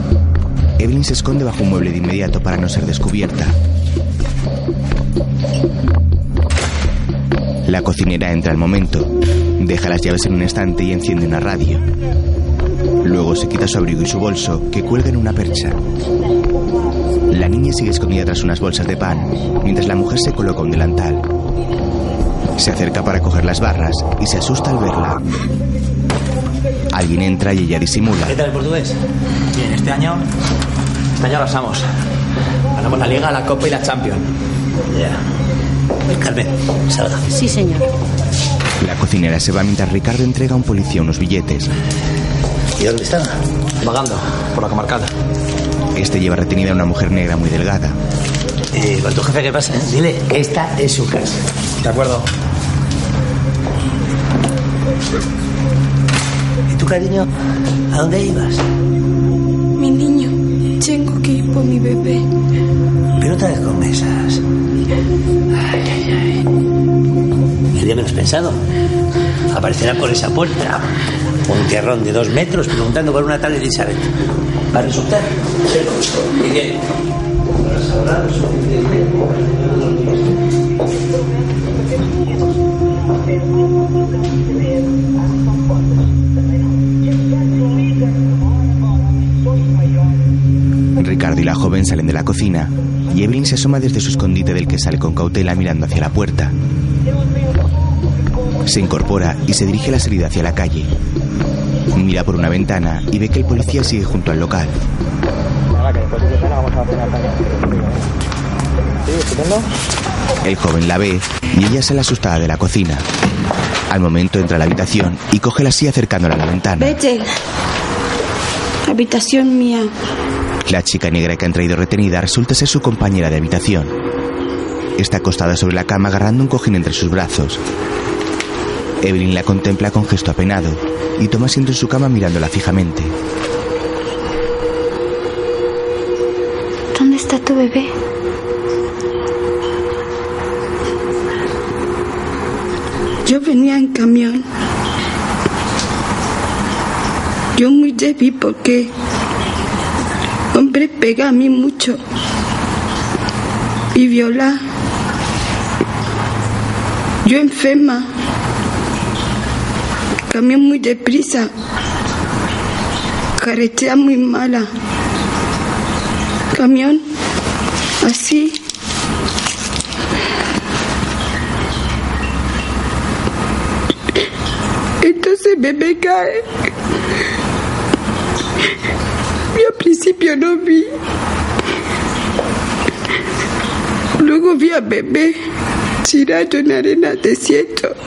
Evelyn se esconde bajo un mueble de inmediato para no ser descubierta. La cocinera entra al momento, deja las llaves en un estante y enciende una radio. Luego se quita su abrigo y su bolso, que cuelga en una percha. La niña sigue escondida tras unas bolsas de pan, mientras la mujer se coloca un delantal. Se acerca para coger las barras y se asusta al verla. Alguien entra y ella disimula. ¿Qué tal el portugués? Bien, este año. Este año arrasamos. Ganamos la Liga, la Copa y la Champions. Carmen, salga. Sí, señor. La cocinera se va mientras Ricardo entrega a un policía unos billetes. ¿Y dónde está? Vagando, por la comarcal. Este lleva retenida a una mujer negra muy delgada. Eh, con tu jefe, ¿qué pasa? Dile que esta es su casa. De acuerdo. ¿Y tú, cariño? ¿A dónde ibas? Mi niño, tengo que ir por mi bebé. Pero otra vez con mesas. Menos pensado. Aparecerá por esa puerta un tierrón de dos metros preguntando por una tal Elizabeth. ¿Va a resultar? Ricardo y la joven salen de la cocina y Evelyn se asoma desde su escondite del que sale con cautela mirando hacia la puerta. Se incorpora y se dirige la salida hacia la calle. Mira por una ventana y ve que el policía sigue junto al local. El joven la ve y ella sale asustada de la cocina. Al momento entra a la habitación y coge la silla acercándola a la ventana. Vete. Habitación mía. La chica negra que han traído retenida resulta ser su compañera de habitación. Está acostada sobre la cama agarrando un cojín entre sus brazos. Evelyn la contempla con gesto apenado y toma asiento en su cama mirándola fijamente. ¿Dónde está tu bebé? Yo venía en camión. Yo muy débil porque hombre pega a mí mucho y viola. Yo enferma. Camión muy deprisa. Carretera muy mala. Camión así. Entonces bebé cae. Mi principio no vi. Luego vi a bebé tirado en arena desierto.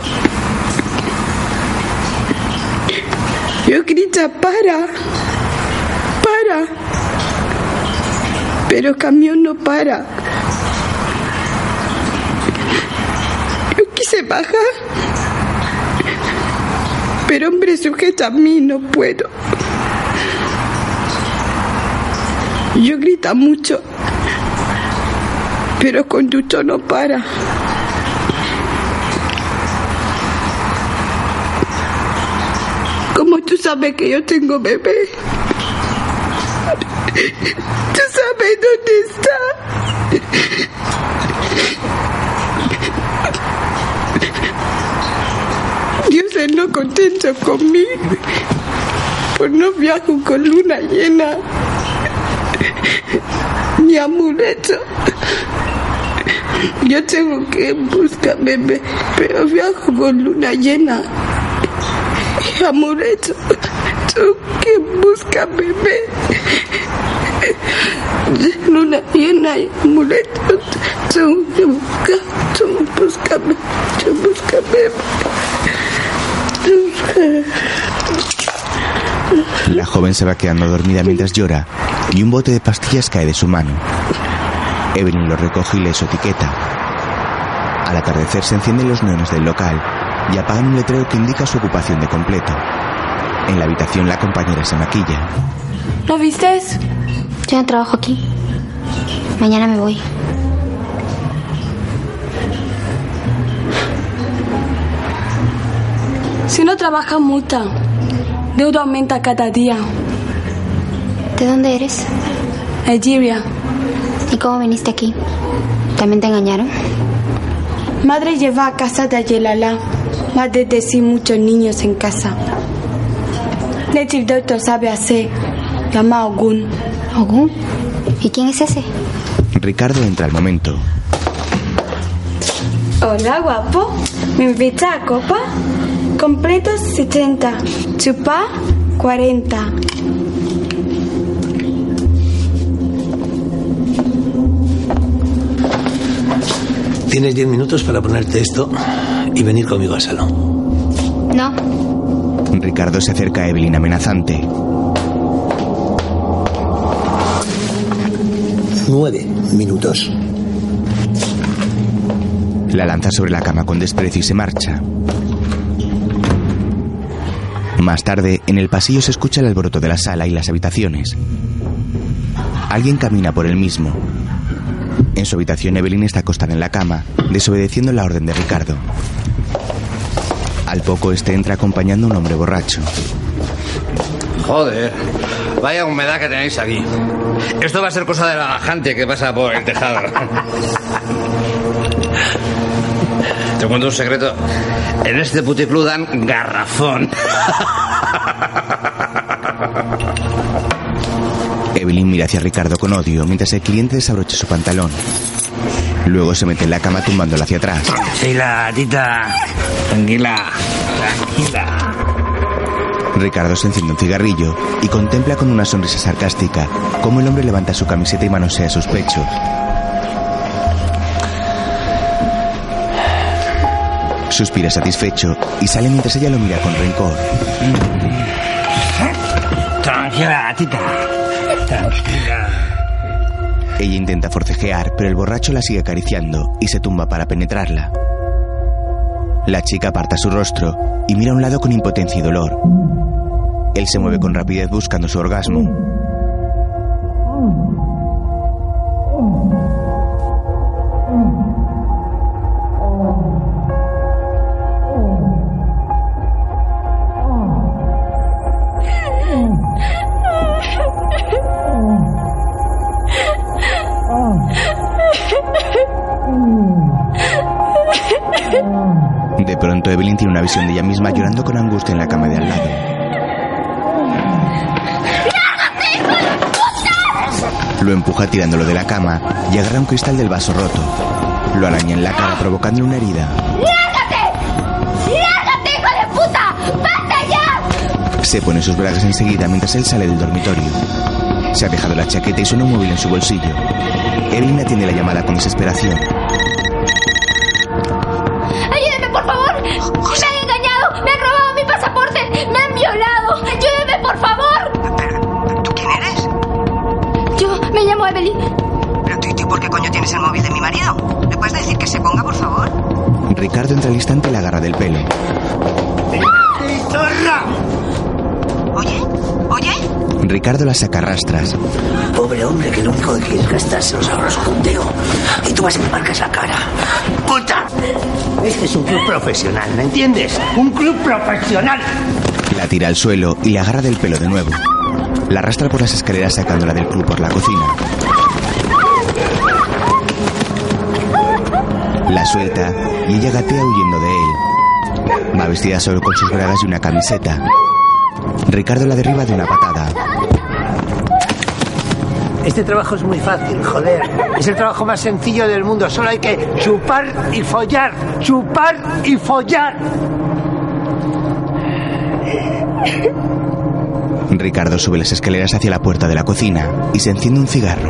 Yo grita, para, para. Pero el camión no para. Yo quise bajar. Pero hombre sujeta a mí, no puedo. Yo grita mucho. Pero el conductor no para. Sabes que yo tengo bebé? ¿Tú sabes dónde está? Dios es no contento conmigo. Pues no viajo con luna llena. Ni amuleto. Yo tengo que buscar bebé, pero viajo con luna llena. Y amuleto. Que buscar bebé. Luna llena y amuleto. Tengo que buscar, tengo que buscar bebé. La joven se va quedando dormida mientras llora y un bote de pastillas cae de su mano. Evelyn lo recoge y lee su etiqueta. Al atardecer se encienden los neones del local y apagan un letrero que indica su ocupación de completo. En la habitación la compañera se maquilla. ¿Lo vistes? Yo no trabajo aquí. Mañana me voy. Si no trabaja, multa. Deuda aumenta cada día. ¿De dónde eres? Nigeria. ¿Y cómo viniste aquí? ¿También te engañaron? Madre lleva a casa de Ayelala. Más de decir muchos niños en casa. Native Doctor sabe hacer. Llama a Ogun. ¿Ogun? ¿Y quién es ese? Ricardo entra al momento. Hola, guapo. ¿Me invita a copa? Completos 70. Chupa 40. Tienes 10 minutos para ponerte esto y venir conmigo al salón. No. Ricardo se acerca a Evelyn amenazante. Nueve minutos. La lanza sobre la cama con desprecio y se marcha. Más tarde, en el pasillo se escucha el alboroto de la sala y las habitaciones. Alguien camina por el mismo. En su habitación, Evelyn está acostada en la cama, desobedeciendo la orden de Ricardo. Al poco, este entra acompañando a un hombre borracho. Joder, vaya humedad que tenéis aquí. Esto va a ser cosa de la bajante que pasa por el tejado. Te cuento un secreto. En este puticlub dan garrafón. Evelyn mira hacia Ricardo con odio mientras el cliente desabrocha su pantalón. Luego se mete en la cama tumbándola hacia atrás. Sí, la tita. Tranquila. Tranquila. Ricardo se enciende un cigarrillo y contempla con una sonrisa sarcástica cómo el hombre levanta su camiseta y manosea sus pechos. Suspira satisfecho y sale mientras ella lo mira con rencor. Tranquila, gatita. Tranquila. Ella intenta forcejear, pero el borracho la sigue acariciando y se tumba para penetrarla. La chica aparta su rostro y mira a un lado con impotencia y dolor. Él se mueve con rapidez buscando su orgasmo. Empuja tirándolo de la cama y agarra un cristal del vaso roto. Lo araña en la cara provocándole una herida. ¡Lárgate! ¡Lárgate, hijo de puta! ¡Basta ya! Se pone sus bragas enseguida mientras él sale del dormitorio. Se ha dejado la chaqueta y suena un móvil en su bolsillo. Evelyn atiende la llamada con desesperación. ¡Ayúdeme, por favor! ¡Me han engañado! ¡Me han robado mi pasaporte! ¡Me me llamo Evelyn. Pero tú y tú, ¿por qué coño tienes el móvil de mi marido? ¿Le puedes decir que se ponga, por favor? Ricardo entra al instante y la agarra del pelo. ¡Zorra! ¿Oye? ¿Oye? Ricardo la saca a rastras. Pobre hombre que lo único que quiere es gastarse los ahorros contigo. Y tú vas y me marcas la cara. ¡Puta! Este es un club profesional, ¿me entiendes? ¡Un club profesional! La tira al suelo y la agarra del pelo de nuevo. La arrastra por las escaleras sacándola del club por la cocina. La suelta y ella gatea huyendo de él. Va vestida solo con sus bragas y una camiseta. Ricardo la derriba de una patada. Este trabajo es muy fácil, joder. Es el trabajo más sencillo del mundo. Solo hay que chupar y follar. Chupar y follar. Ricardo sube las escaleras hacia la puerta de la cocina y se enciende un cigarro.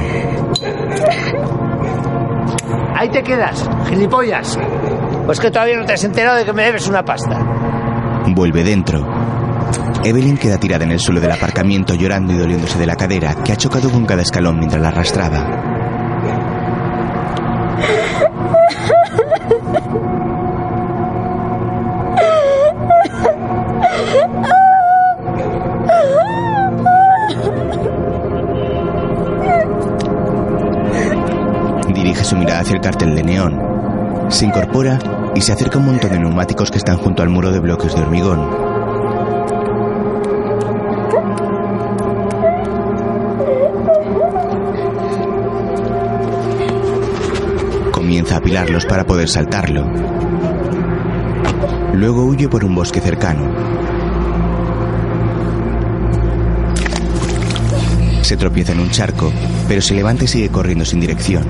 Ahí te quedas, gilipollas. Pues que todavía no te has enterado de que me debes una pasta. Vuelve dentro. Evelyn queda tirada en el suelo del aparcamiento llorando y doliéndose de la cadera que ha chocado con cada escalón mientras la arrastraba. Hacia el cartel de neón. Se incorpora y se acerca un montón de neumáticos que están junto al muro de bloques de hormigón. Comienza a apilarlos para poder saltarlo. Luego huye por un bosque cercano. Se tropieza en un charco, pero se levanta y sigue corriendo sin dirección.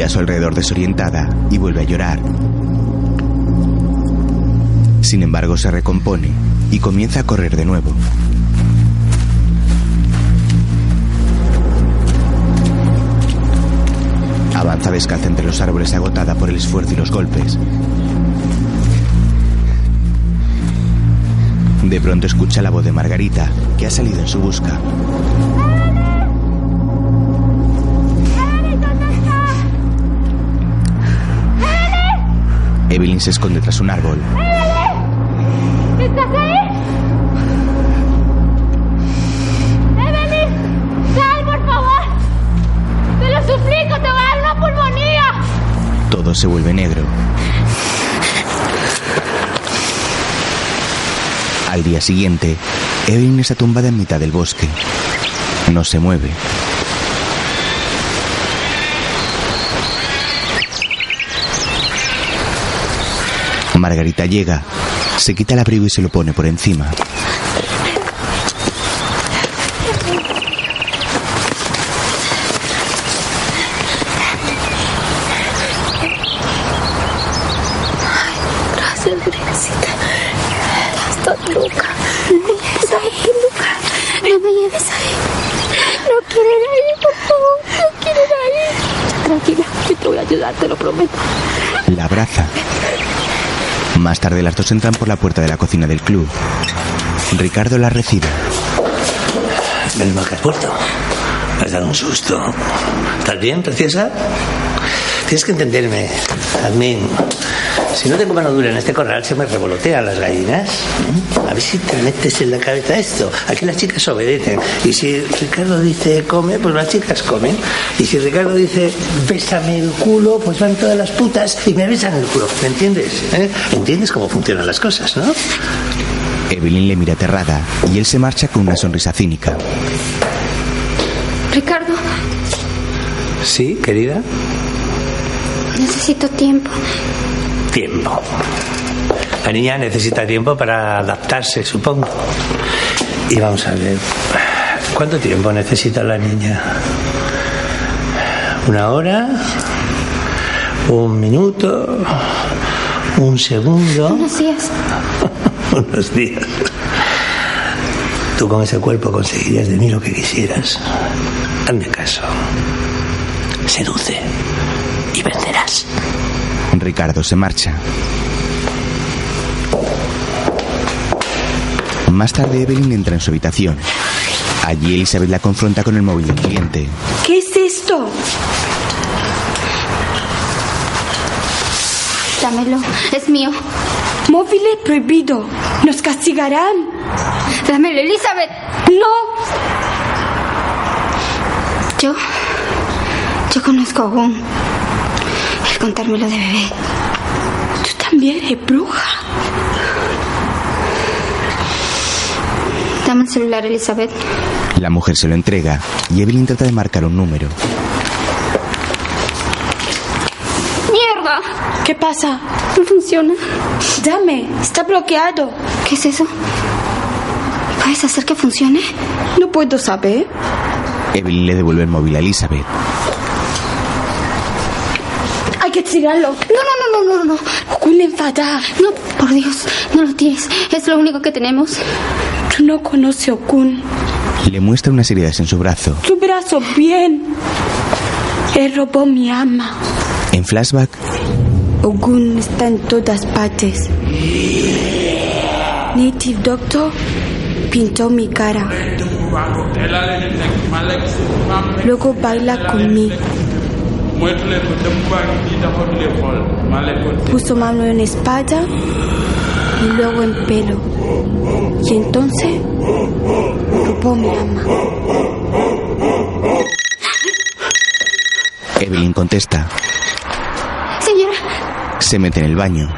Mira a su alrededor desorientada y vuelve a llorar. Sin embargo, se recompone y comienza a correr de nuevo. Avanza descalza entre los árboles agotada por el esfuerzo y los golpes. De pronto escucha la voz de Margarita, que ha salido en su busca. Evelyn se esconde tras un árbol. ¿Estás ahí? ¡Evelyn! ¡Sal, por favor! ¡Te lo suplico! ¡Te va a dar una pulmonía! Todo se vuelve negro. Al día siguiente, Evelyn está tumbada en mitad del bosque. No se mueve. Margarita llega, se quita el abrigo y se lo pone por encima. Gracias, Virgencita. Estás loca. ¿Sabes qué, loca? No me lleves ahí. No quiero ir ahí, por favor. No quiero ir ahí. Tranquila, yo te voy a ayudar, te lo prometo. La abraza. Tarde las dos entran por la puerta de la cocina del club. Ricardo la recibe. Menos que has vuelto. Has dado un susto. ¿Estás bien, preciosa? Tienes que entenderme, Admin. Si no tengo mano dura en este corral, se me revolotean las gallinas. A ver si te metes en la cabeza esto. Aquí las chicas obedecen. Y si Ricardo dice come, pues las chicas comen. Y si Ricardo dice bésame el culo, pues van todas las putas y me besan el culo. ¿Me entiendes? ¿Eh? ¿Entiendes cómo funcionan las cosas, no? Evelyn le mira aterrada y él se marcha con una sonrisa cínica. Ricardo, Sí, querida. necesito tiempo. Tiempo. La niña necesita tiempo para adaptarse, supongo. Y vamos a ver. ¿Cuánto tiempo necesita la niña? ¿Una hora? ¿Un minuto? Un segundo. [LAUGHS] Unos días. [LAUGHS] Unos días. Tú con ese cuerpo conseguirías de mí lo que quisieras. Hazme caso. Seduce y vencerás. Ricardo se marcha. Más tarde Evelyn entra en su habitación. Allí Elizabeth la confronta con el móvil del cliente. ¿Qué es esto? Dámelo. Es mío. Móvil prohibido. Nos castigarán. Dámelo, Elizabeth. No. Yo. Yo conozco a Gun. El contármelo de bebé. Tú también eres bruja. Dame el celular, Elizabeth. La mujer se lo entrega y Evelyn trata de marcar un número. ¡Mierda! ¿Qué pasa? No funciona. Dame. Está bloqueado. ¿Qué es eso? ¿Puedes hacer que funcione? No puedo saber. Evelyn le devuelve el móvil a Elizabeth. Hay que tirarlo. No, no, no, no, no, no. Una enfada. No, por Dios, no lo tienes. Es lo único que tenemos. Tú no conoces a Okun. Le muestra unas heridas en su brazo. Tu brazo bien. Él robó mi ama. En flashback, Ogun está en todas partes. Native Doctor pintó mi cara. Luego baila conmigo. Puso mano en espalda y luego en pelo. Y entonces robó mi ama. Evelyn contesta. Señora, Se mete en el baño.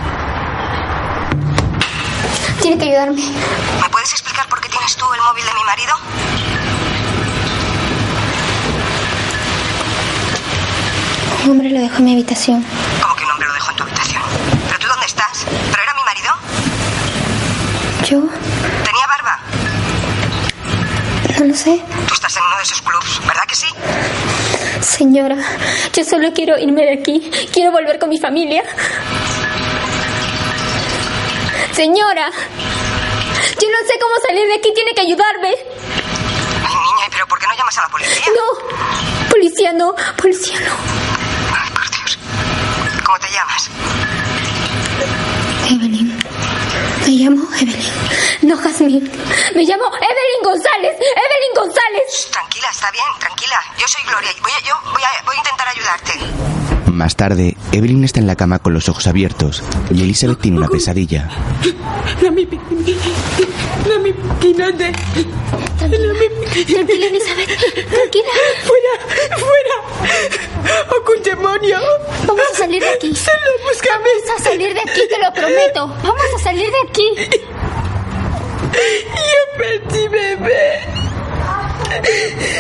tiene que ayudarme. ¿Me puedes explicar por qué tienes tú el móvil de mi marido? Un hombre lo dejó en mi habitación. ¿Cómo que un hombre lo dejó en tu habitación? ¿Pero tú dónde estás? ¿Pero era mi marido? ¿Yo? ¿Tenía barba? No lo sé. Tú estás en uno de esos clubs, ¿verdad que sí? Señora, yo solo quiero irme de aquí. Quiero volver con mi familia. Señora, yo no sé cómo salir de aquí. Tiene que ayudarme. Ay, niña, ¿pero por qué no llamas a la policía? No, policía no, policía no. Ay, por Dios. ¿Cómo te llamas? Evelyn. Me llamo Evelyn. No, Jazmín. Me llamo Evelyn González. Evelyn González. Tranquila, está bien, tranquila. Yo soy Gloria y voy a, yo voy a, voy a intentar ayudarte. Más tarde, Evelyn está en la cama con los ojos abiertos y Elizabeth tiene una pesadilla. Dame mi Dame mi Dame Tranquila, Elizabeth. Tranquila. Fuera, fuera. ¡Ocun demonio! Vamos a salir de aquí. Solo búscame. Vamos a salir de aquí, te lo prometo. Vamos a salir de aquí. Yo perdí bebé.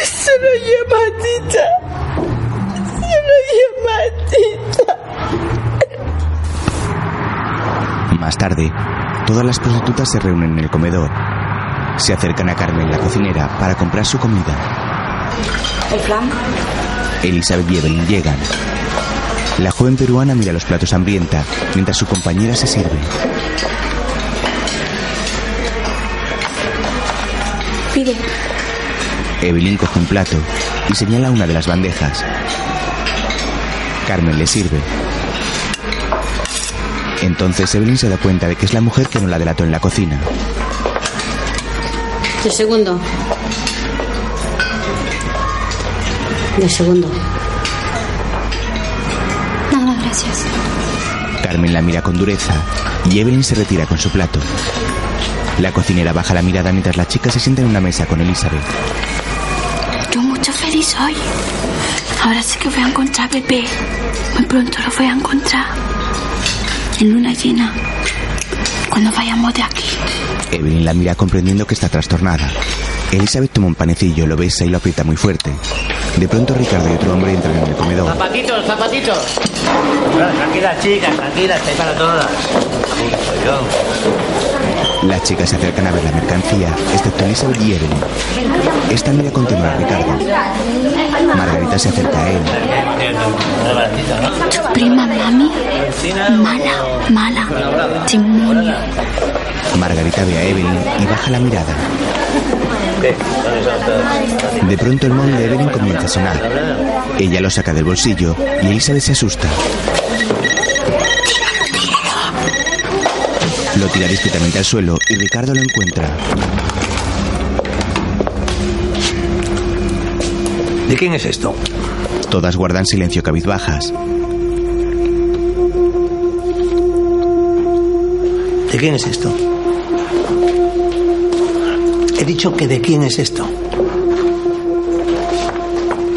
Solo. Solo llamadita. Más tarde, todas las prostitutas se reúnen en el comedor. Se acercan a Carmen, la cocinera, para comprar su comida. ¿El flan? Elizabeth y Evelyn llegan. La joven peruana mira los platos hambrienta mientras su compañera se sirve. Pide. Evelyn coge un plato y señala una de las bandejas. Carmen le sirve. Entonces Evelyn se da cuenta de que es la mujer que no la delató en la cocina. De segundo. De segundo. Nada, gracias. Carmen la mira con dureza y Evelyn se retira con su plato. La cocinera baja la mirada mientras la chica se sienta en una mesa con Elizabeth. Estoy mucho feliz hoy. Ahora sí que voy a encontrar a bebé. Muy pronto lo voy a encontrar. En luna llena. Cuando vayamos de aquí. Evelyn la mira comprendiendo que está trastornada. Elizabeth toma un panecillo, lo besa y lo aprieta muy fuerte. De pronto Ricardo y otro hombre entran en el comedor. Zapatitos, zapatitos. Tranquila, chicas, tranquila, estáis para todas. Soy yo. Las chicas se acercan a ver la mercancía, excepto Elizabeth y Evelyn. Esta temor a Ricardo. Margarita se acerca a él. Tu prima mami, mala, mala, demonio. Margarita ve a Evelyn y baja la mirada. De pronto el móvil de Evelyn comienza a sonar. Ella lo saca del bolsillo y Elizabeth se asusta. Lo tira discretamente al suelo y Ricardo lo encuentra. ¿De quién es esto? Todas guardan silencio cabizbajas. ¿De quién es esto? He dicho que de quién es esto.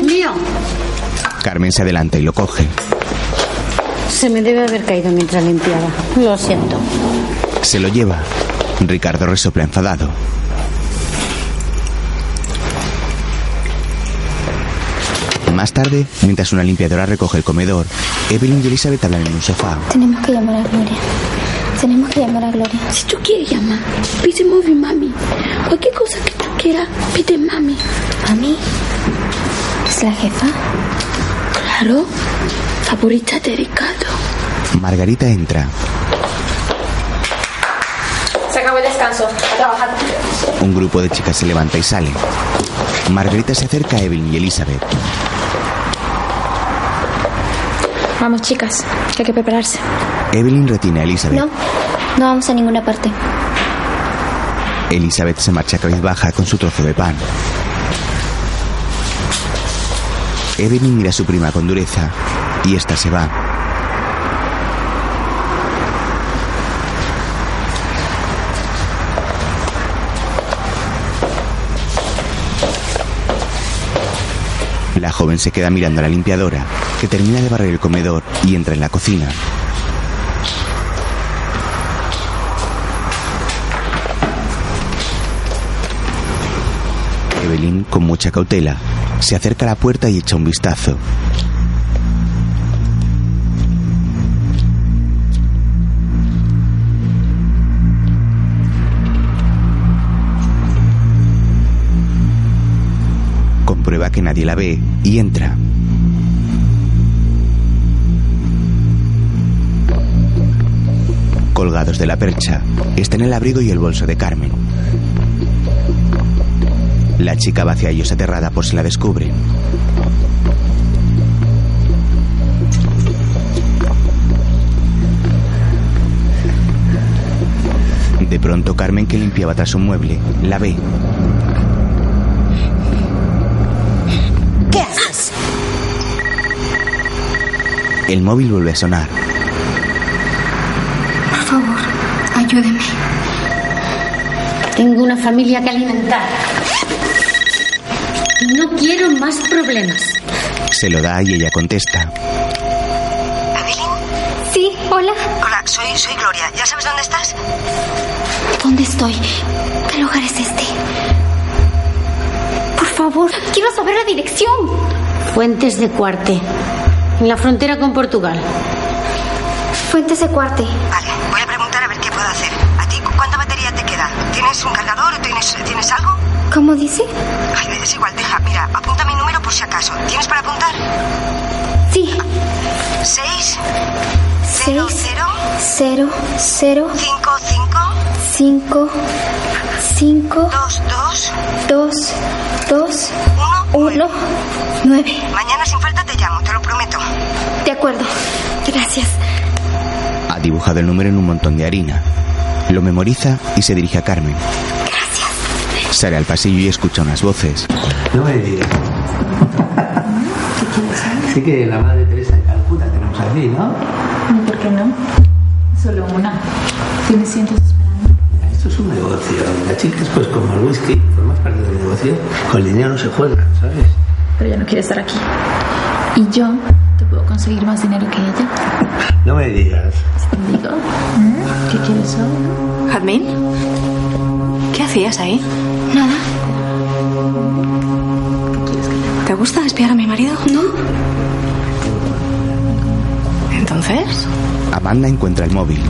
Mío. Carmen se adelanta y lo coge. Se me debe haber caído mientras limpiaba. Lo siento. Se lo lleva. Ricardo resopla enfadado. Más tarde, mientras una limpiadora recoge el comedor, Evelyn y Elizabeth hablan en un sofá. Tenemos que llamar a Gloria. Tenemos que llamar a Gloria. Si tú quieres llamar, pide móvil, mami. Cualquier cosa que tú quieras, pide mami. ¿Mami? ¿Es la jefa? Claro. Favorita de Ricardo. Margarita entra. Se acabó el descanso. A trabajar. Un grupo de chicas se levanta y sale. Margarita se acerca a Evelyn y Elizabeth. Vamos, chicas, que hay que prepararse. Evelyn retiene a Elizabeth. No, no vamos a ninguna parte. Elizabeth se marcha cabizbaja con su trozo de pan. Evelyn mira a su prima con dureza y esta se va. Joven se queda mirando a la limpiadora, que termina de barrer el comedor y entra en la cocina. Evelyn, con mucha cautela, se acerca a la puerta y echa un vistazo. Que nadie la ve y entra. Colgados de la percha están el abrigo y el bolso de Carmen. La chica va hacia ellos aterrada por si la descubren. De pronto Carmen, que limpiaba tras un mueble, la ve. ¿Qué haces? El móvil vuelve a sonar. Por favor, ayúdeme. Tengo una familia que alimentar. Y no quiero más problemas. Se lo da y ella contesta. Sí, hola. Hola, soy, soy Gloria. ¿Ya sabes dónde estás? ¿Dónde estoy? ¿Qué lugar es este? Por favor, quiero saber la dirección. Fuentes de Cuarte. En la frontera con Portugal. Fuentes de Cuarte. Vale, voy a preguntar a ver qué puedo hacer. ¿A ti cu- cuánta batería te queda? ¿Tienes un cargador o tienes, tienes algo? ¿Cómo dice? Ay, es igual, deja. Mira, apunta mi número por si acaso. ¿Tienes para apuntar? Sí. ¿Seis? Seis, cero, cero, Cinco, cinco. cinco, cinco, Dos, dos. dos, dos, uno, nueve. Mañana sin falta te llamo, te lo prometo. De acuerdo. Gracias. Ha dibujado el número en un montón de harina. Lo memoriza y se dirige a Carmen. Gracias. Sale al pasillo y escucha unas voces. No me digas. Sí que la madre Teresa de Calcuta tenemos aquí, ¿no? ¿Por qué no? Solo una. Tienes cientos es un negocio. Las chicas, pues como el whisky, formas parte del negocio. Con el dinero no se juega, ¿sabes? Pero ella no quiere estar aquí. Y yo te puedo conseguir más dinero que ella. No me digas. Digo, ¿qué quieres saber? ¿Jazmín? ¿Qué hacías ahí? Nada. ¿Te gusta espiar a mi marido? No. Entonces, Amanda encuentra el móvil.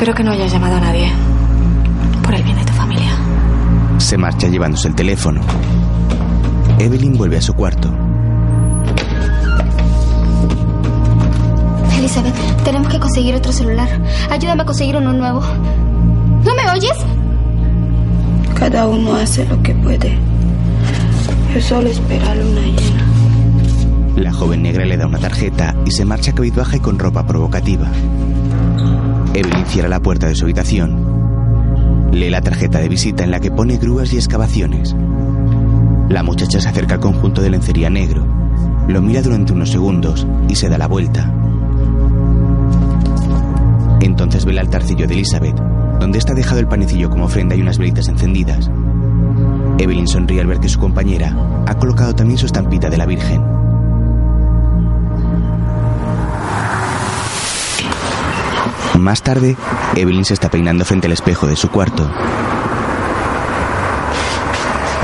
Espero que no hayas llamado a nadie. Por el bien de tu familia. Se marcha llevándose el teléfono. Evelyn vuelve a su cuarto. Elizabeth, tenemos que conseguir otro celular. Ayúdame a conseguir uno nuevo. ¿No me oyes? Cada uno hace lo que puede. Yo solo espero a luna llena. La joven negra le da una tarjeta y se marcha cabizbaja y con ropa provocativa. Evelyn cierra la puerta de su habitación. Lee la tarjeta de visita en la que pone grúas y excavaciones. La muchacha se acerca al conjunto de lencería negro, lo mira durante unos segundos y se da la vuelta. Entonces ve el altarcillo de Elizabeth, donde está dejado el panecillo como ofrenda y unas velitas encendidas. Evelyn sonríe al ver que su compañera ha colocado también su estampita de la Virgen. Más tarde, Evelyn se está peinando frente al espejo de su cuarto.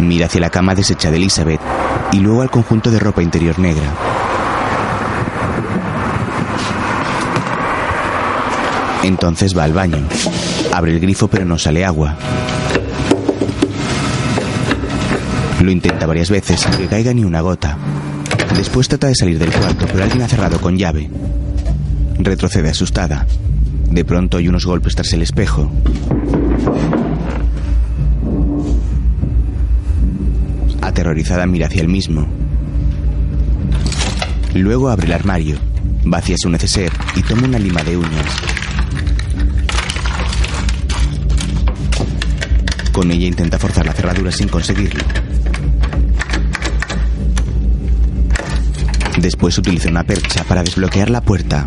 Mira hacia la cama deshecha de Elizabeth y luego al conjunto de ropa interior negra. Entonces va al baño. Abre el grifo pero no sale agua. Lo intenta varias veces sin que caiga ni una gota. Después trata de salir del cuarto, pero alguien ha cerrado con llave. Retrocede asustada. De pronto hay unos golpes tras el espejo. Aterrorizada mira hacia el mismo. Luego abre el armario, vacía su neceser y toma una lima de uñas. Con ella intenta forzar la cerradura sin conseguirlo. Después utiliza una percha para desbloquear la puerta.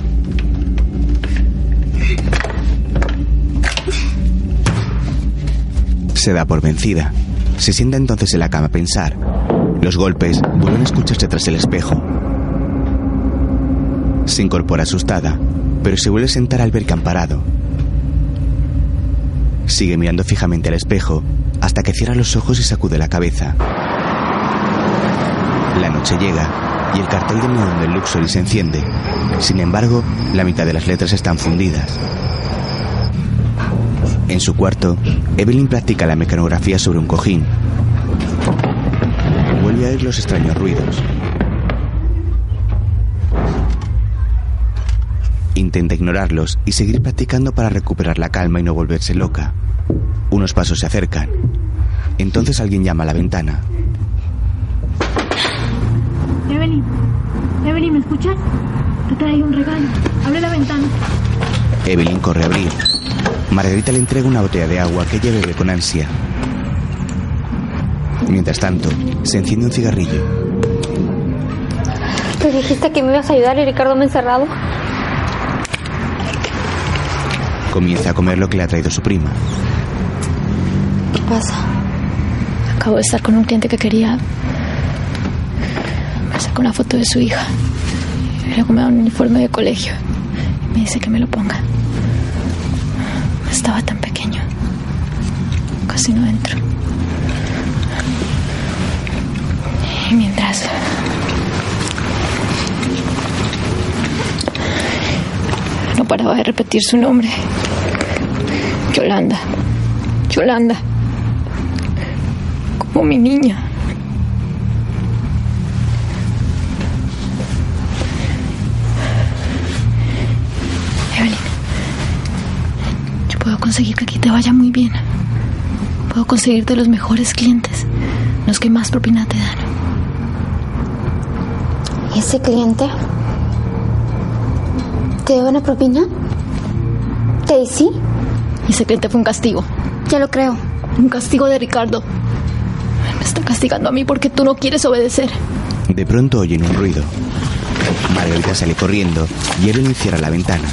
Se da por vencida. Se sienta entonces en la cama a pensar. Los golpes vuelven a escucharse tras el espejo. Se incorpora asustada, pero se vuelve a sentar al ver que han parado. Sigue mirando fijamente al espejo hasta que cierra los ojos y sacude la cabeza. La noche llega y el cartel de neón del Luxury se enciende. Sin embargo, la mitad de las letras están fundidas. En su cuarto, Evelyn practica la mecanografía sobre un cojín. Vuelve a oír los extraños ruidos. Intenta ignorarlos y seguir practicando para recuperar la calma y no volverse loca. Unos pasos se acercan. Entonces alguien llama a la ventana. Evelyn, Evelyn, ¿me escuchas? Te traigo un regalo. Abre la ventana. Evelyn corre a abrir. Margarita le entrega una botella de agua que ella bebe con ansia. Mientras tanto, se enciende un cigarrillo. ¿Te dijiste que me ibas a ayudar y Ricardo me ha encerrado? Comienza a comer lo que le ha traído su prima. ¿Qué pasa? Acabo de estar con un cliente que quería. Me sacó una foto de su hija. Y luego me da un uniforme de colegio. Y me dice que me lo ponga. Estaba tan pequeño. Casi no entro. Y mientras. No paraba de repetir su nombre. Yolanda. Yolanda. Como mi niña. Conseguir que aquí te vaya muy bien. Puedo conseguirte los mejores clientes. Los que más propina te dan. ¿Y ese cliente? ¿Te dio una propina? ¿Daisy? Ese cliente fue un castigo. Ya lo creo. Un castigo de Ricardo. Me está castigando a mí porque tú no quieres obedecer. De pronto oyen un ruido. Margarita sale corriendo y Evelyn cierra la ventana.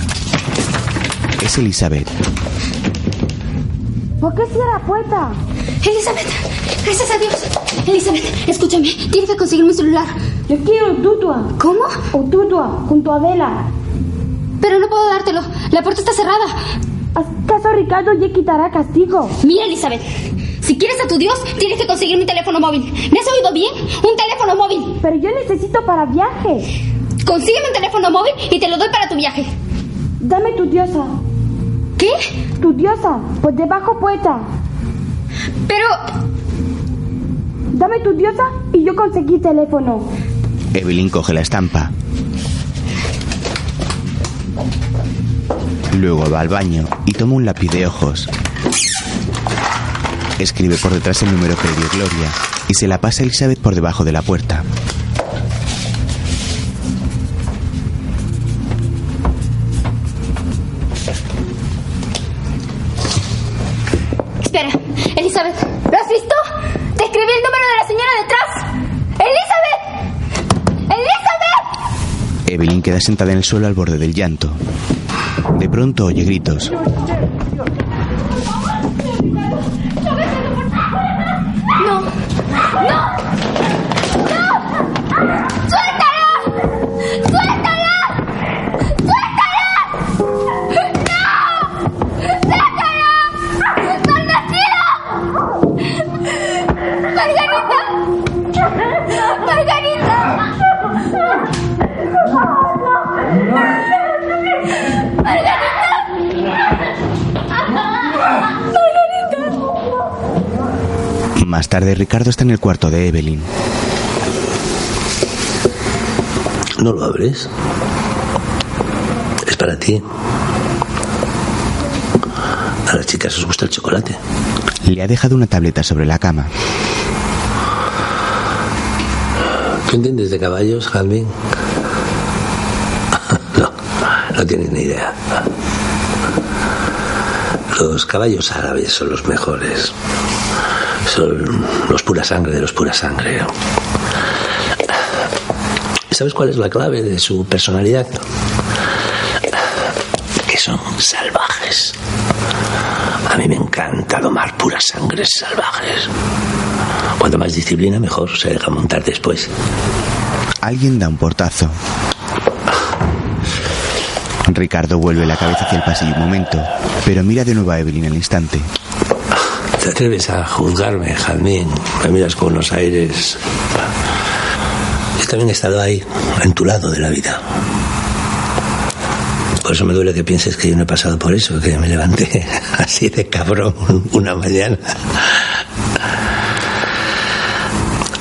Es Elizabeth. ¿Por qué cierra la puerta? Elizabeth, gracias a Dios. Elizabeth, escúchame. Tienes que conseguirme un celular. Yo quiero Ututua. ¿Cómo? Ututua, junto a Adela. Pero no puedo dártelo. La puerta está cerrada. ¿Acaso Ricardo ya quitará castigo? Mira, Elizabeth. Si quieres a tu Dios, tienes que conseguir mi teléfono móvil. ¿Me has oído bien? Un teléfono móvil. Pero yo necesito para viaje. Consígueme un teléfono móvil y te lo doy para tu viaje. Dame tu diosa. ¿Qué? Tu diosa, por debajo puerta. Pero... Dame tu diosa y yo conseguí teléfono. Evelyn coge la estampa. Luego va al baño y toma un lápiz de ojos. Escribe por detrás el número que le dio Gloria y se la pasa a Elizabeth por debajo de la puerta. Queda sentada en el suelo al borde del llanto. De pronto oye gritos. Tarde Ricardo está en el cuarto de Evelyn. No lo abres. Es para ti. A las chicas os gusta el chocolate. Le ha dejado una tableta sobre la cama. ¿Tú entiendes de caballos, Jalvin? [LAUGHS] no, no tienes ni idea. Los caballos árabes son los mejores. Son los pura sangre de los pura sangre. ¿Sabes cuál es la clave de su personalidad? Que son salvajes. A mí me encanta domar puras sangres salvajes. Cuanto más disciplina, mejor se deja montar después. Alguien da un portazo. Ricardo vuelve la cabeza hacia el pasillo un momento, pero mira de nuevo a Evelyn al instante. ¿Te atreves a juzgarme, Jazmín? Me miras con unos aires. Yo también he estado ahí, en tu lado de la vida. Por eso me duele que pienses que yo no he pasado por eso, que me levanté [LAUGHS] así de cabrón una mañana.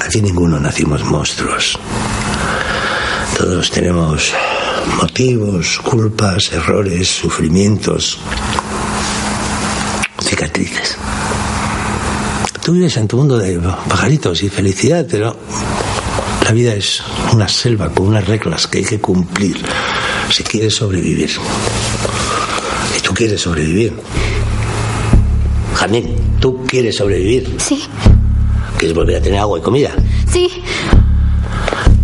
Aquí ninguno nacimos monstruos. Todos tenemos motivos, culpas, errores, sufrimientos, Tú vives en tu mundo de pajaritos y felicidad, pero la vida es una selva con unas reglas que hay que cumplir si quieres sobrevivir. Y tú quieres sobrevivir. Jamín, ¿tú quieres sobrevivir? Sí, ¿Quieres volver a tener agua y comida? sí.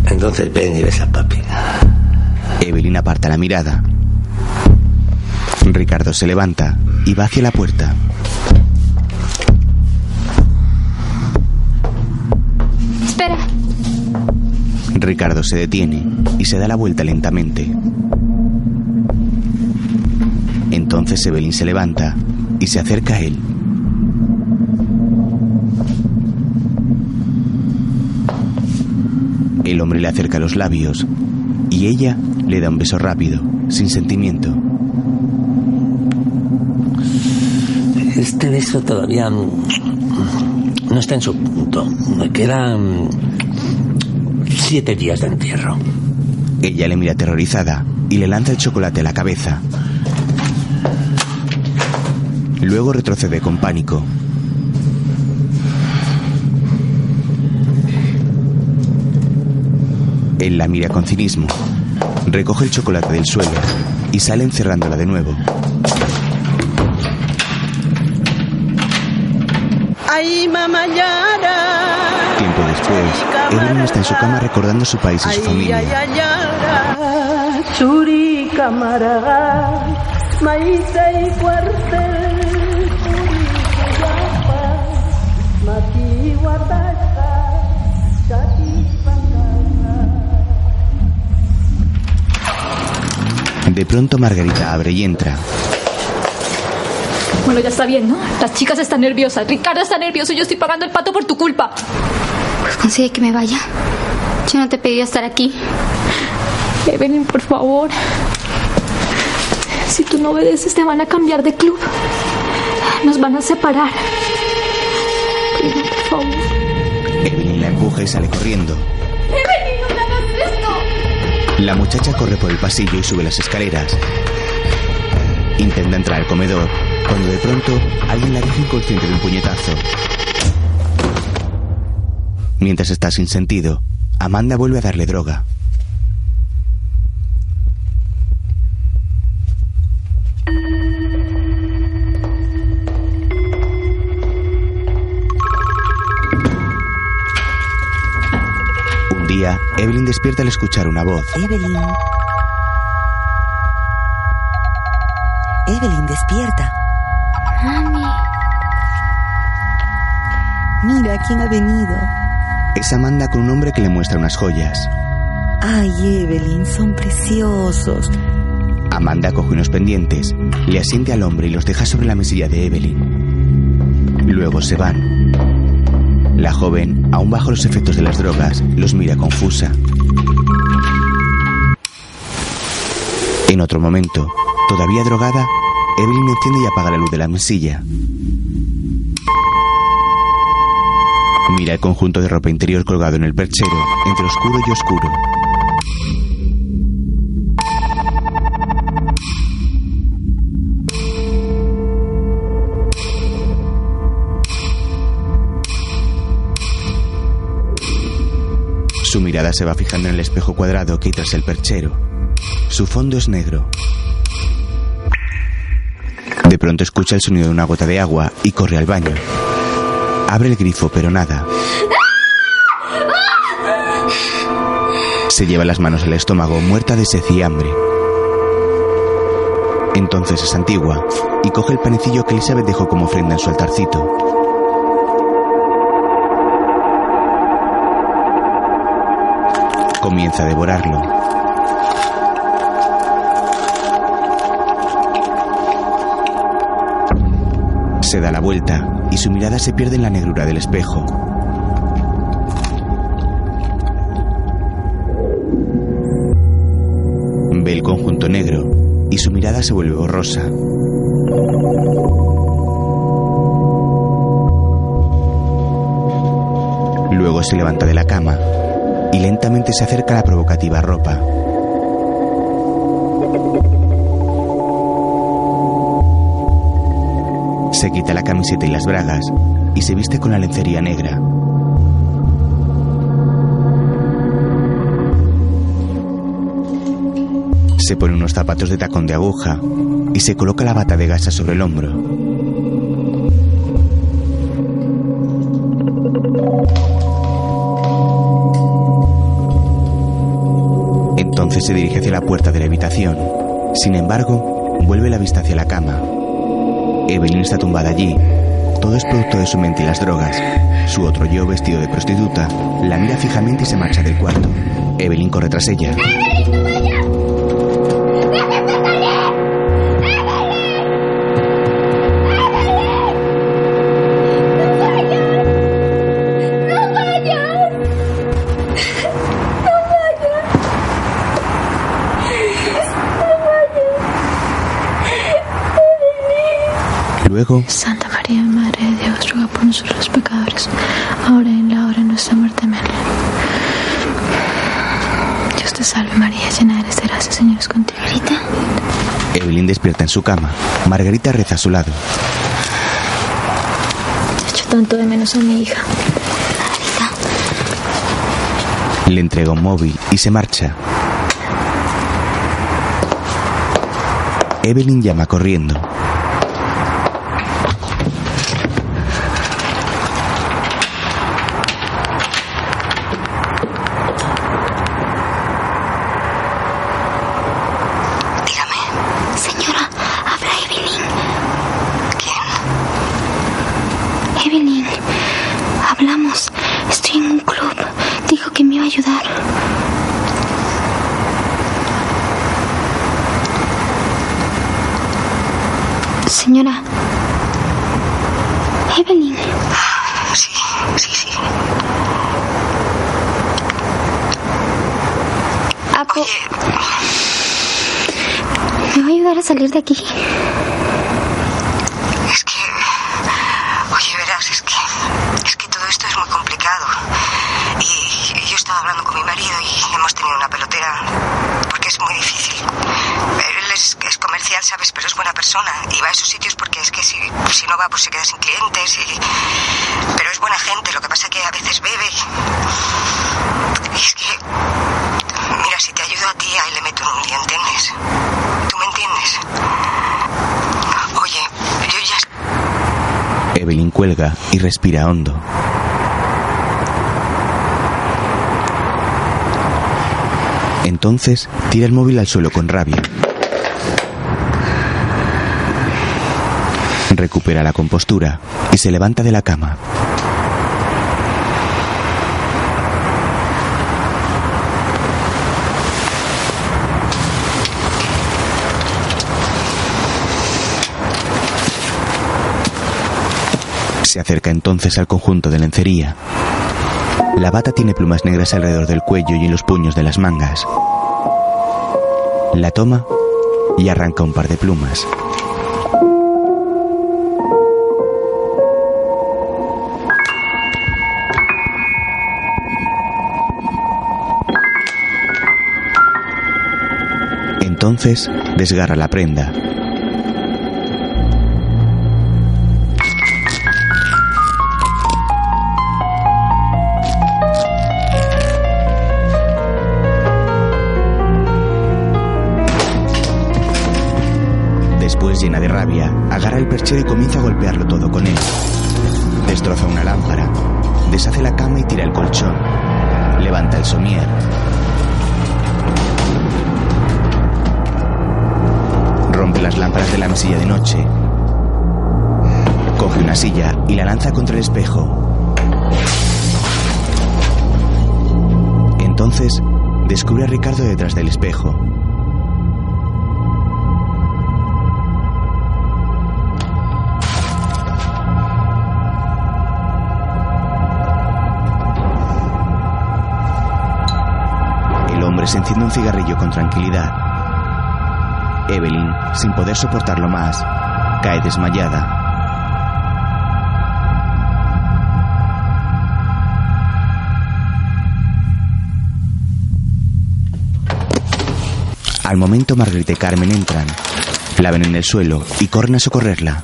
Entonces ven y ves a papi. Evelyn aparta la mirada. Ricardo se levanta y va hacia la puerta. Ricardo se detiene y se da la vuelta lentamente. Entonces Evelyn se levanta y se acerca a él. El hombre le acerca los labios y ella le da un beso rápido, sin sentimiento. Este beso todavía mm, no está en su punto. Me quedan siete días de encierro. Ella le mira aterrorizada y le lanza el chocolate a la cabeza. Luego retrocede con pánico. Él la mira con cinismo. Recoge el chocolate del suelo y sale encerrándola de nuevo. Ay, mamá Yara. Tiempo después, Evelyn está en su cama recordando su país y su familia. De pronto Margarita abre y entra. Bueno, ya está bien, ¿no? Las chicas están nerviosas. Ricardo está nervioso y yo estoy pagando el pato por tu culpa. Consigue que me vaya. Yo no te pedí estar aquí. Evelyn, por favor. Si tú no obedeces, te van a cambiar de club. Nos van a separar. Prima, por favor. Evelyn empuja y sale corriendo. ¡Evelyn, no me hagas esto! La muchacha corre por el pasillo y sube las escaleras. Intenta entrar al comedor, cuando de pronto alguien la deja inconsciente de un puñetazo. Mientras está sin sentido, Amanda vuelve a darle droga. Un día, Evelyn despierta al escuchar una voz. Evelyn. Evelyn, despierta. Mami. Mira quién ha venido. Es Amanda con un hombre que le muestra unas joyas. Ay, Evelyn, son preciosos. Amanda coge unos pendientes, le asiente al hombre y los deja sobre la mesilla de Evelyn. Luego se van. La joven, aún bajo los efectos de las drogas, los mira confusa. En otro momento, todavía drogada, Evelyn enciende y apaga la luz de la mesilla. Mira el conjunto de ropa interior colgado en el perchero, entre oscuro y oscuro. Su mirada se va fijando en el espejo cuadrado que hay tras el perchero. Su fondo es negro. De pronto escucha el sonido de una gota de agua y corre al baño. Abre el grifo, pero nada. Se lleva las manos al estómago, muerta de sed y hambre. Entonces es antigua y coge el panecillo que Elizabeth dejó como ofrenda en su altarcito. Comienza a devorarlo. Se da la vuelta y su mirada se pierde en la negrura del espejo. Ve el conjunto negro y su mirada se vuelve borrosa. Luego se levanta de la cama y lentamente se acerca a la provocativa ropa. Se quita la camiseta y las bragas y se viste con la lencería negra. Se pone unos zapatos de tacón de aguja y se coloca la bata de gasa sobre el hombro. Entonces se dirige hacia la puerta de la habitación. Sin embargo, vuelve la vista hacia la cama. Evelyn está tumbada allí. Todo es producto de su mente y las drogas. Su otro yo, vestido de prostituta, la mira fijamente y se marcha del cuarto. Evelyn corre tras ella. Luego, Santa María, Madre de Dios, ruega por nosotros los pecadores, ahora y en la hora de nuestra muerte. Amén. Dios te salve María, llena eres de gracia, Señor es contigo. Evelyn despierta en su cama. Margarita reza a su lado. Echo tanto de menos a mi hija. Le entrega un móvil y se marcha. Evelyn llama corriendo. Señora, habla Evelyn. ¿Quién? Evelyn, hablamos. Estoy en un club. Dijo que me iba a ayudar. Señora. Evelyn. Sí, sí, sí. Apo- ¿Me va a ayudar a salir de aquí? Es que. Oye, verás, es que. Es que todo esto es muy complicado. Y. estado hablando con mi marido y hemos tenido una pelotera porque es muy difícil. Él es, es comercial, ¿sabes? Pero es buena persona y va a esos sitios porque es que si, si no va, pues se queda sin clientes. Y... Pero es buena gente, lo que pasa es que a veces bebe. Y es que, mira, si te ayudo a ti, a él le meto en un día, ¿entiendes? ¿Tú me entiendes? Oye, yo ya Evelyn cuelga y respira hondo. Entonces tira el móvil al suelo con rabia. Recupera la compostura y se levanta de la cama. Se acerca entonces al conjunto de lencería. La bata tiene plumas negras alrededor del cuello y en los puños de las mangas. La toma y arranca un par de plumas. Entonces desgarra la prenda. Llena de rabia, agarra el perchero y comienza a golpearlo todo con él. Destroza una lámpara, deshace la cama y tira el colchón. Levanta el somier. Rompe las lámparas de la mesilla de noche. Coge una silla y la lanza contra el espejo. Entonces, descubre a Ricardo detrás del espejo. Enciende un cigarrillo con tranquilidad. Evelyn, sin poder soportarlo más, cae desmayada. Al momento Margarita y Carmen entran, la ven en el suelo y corren a socorrerla.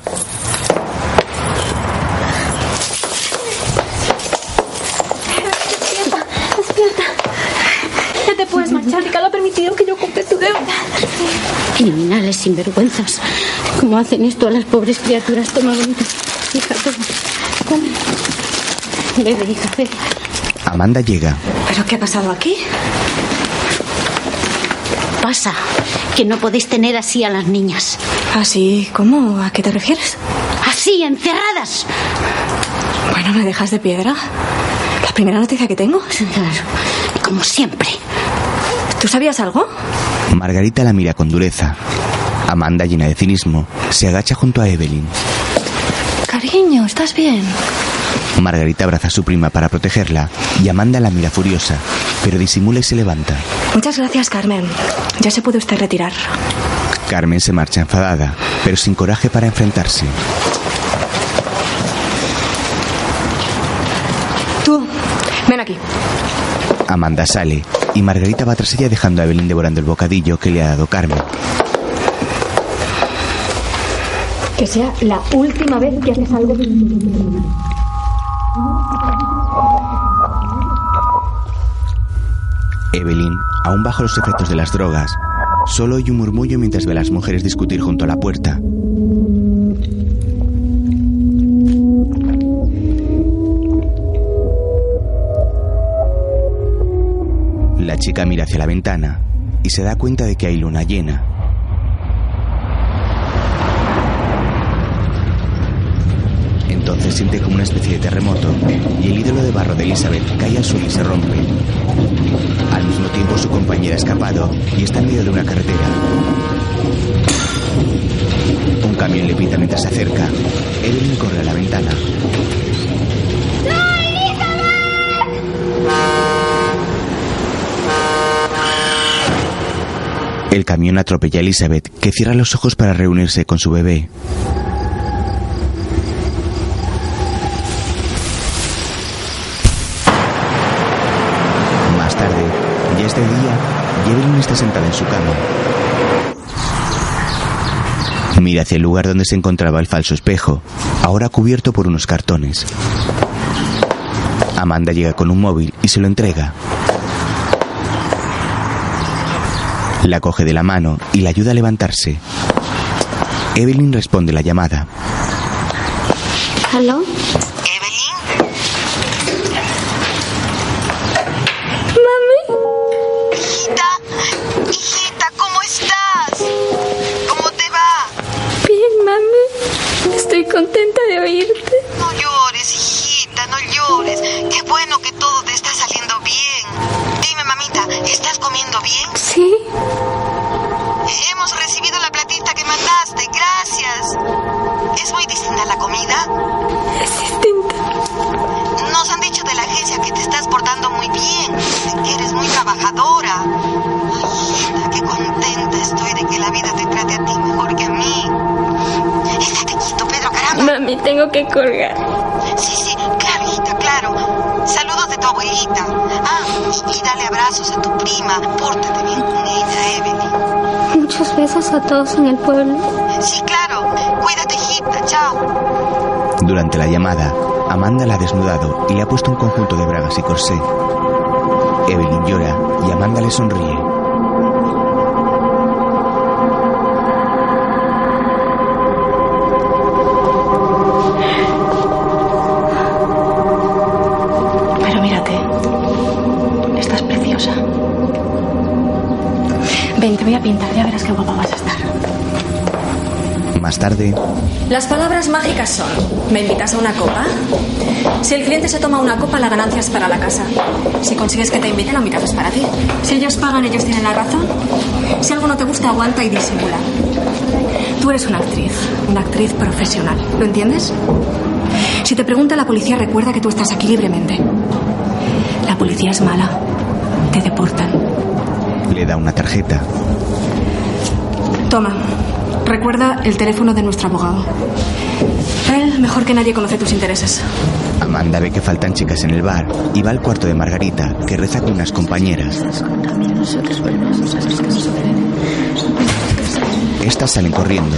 Sinvergüenzas. ¿Cómo hacen esto a las pobres criaturas? Toma, bonita. Hija, toma. Toma. Bebe, hija, bebe. Amanda llega. ¿Pero qué ha pasado aquí? Pasa que no podéis tener así a las niñas. ¿Así? ¿Cómo? ¿A qué te refieres? Así, encerradas. Bueno, ¿me dejas de piedra? ¿La primera noticia que tengo? Como siempre. ¿Tú sabías algo? Margarita la mira con dureza. Amanda, llena de cinismo, se agacha junto a Evelyn. Cariño, ¿estás bien? Margarita abraza a su prima para protegerla y Amanda la mira furiosa, pero disimula y se levanta. Muchas gracias, Carmen. Ya se puede usted retirar. Carmen se marcha enfadada, pero sin coraje para enfrentarse. Tú, ven aquí. Amanda sale y Margarita va tras ella dejando a Evelyn devorando el bocadillo que le ha dado Carmen. Que sea la última vez que haces algo. Evelyn, aún bajo los efectos de las drogas, solo oye un murmullo mientras ve a las mujeres discutir junto a la puerta. La chica mira hacia la ventana y se da cuenta de que hay luna llena. Entonces siente como una especie de terremoto y el ídolo de barro de Elizabeth cae al suelo y se rompe. Al mismo tiempo su compañera ha escapado y está en medio de una carretera. Un camión le pita mientras se acerca. Evelyn corre a la ventana. El camión atropella a Elizabeth, que cierra los ojos para reunirse con su bebé. de día y Evelyn está sentada en su cama. Mira hacia el lugar donde se encontraba el falso espejo, ahora cubierto por unos cartones. Amanda llega con un móvil y se lo entrega. La coge de la mano y la ayuda a levantarse. Evelyn responde la llamada. ¿Aló? Todos en el pueblo. Sí, claro. Cuídate, hijita. Chao. Durante la llamada, Amanda la ha desnudado y le ha puesto un conjunto de bragas y corsé. Evelyn llora y Amanda le sonríe. Más tarde, Las palabras mágicas son, ¿me invitas a una copa? Si el cliente se toma una copa, la ganancia es para la casa. Si consigues que te inviten, la mitad es para ti. Si ellos pagan, ellos tienen la razón. Si algo no te gusta, aguanta y disimula. Tú eres una actriz, una actriz profesional. ¿Lo entiendes? Si te pregunta la policía, recuerda que tú estás aquí libremente. La policía es mala. Te deportan. le da una tarjeta. Toma. Recuerda el teléfono de nuestro abogado. Él, mejor que nadie, conoce tus intereses. Amanda ve que faltan chicas en el bar y va al cuarto de Margarita, que reza con unas compañeras. Estas salen corriendo.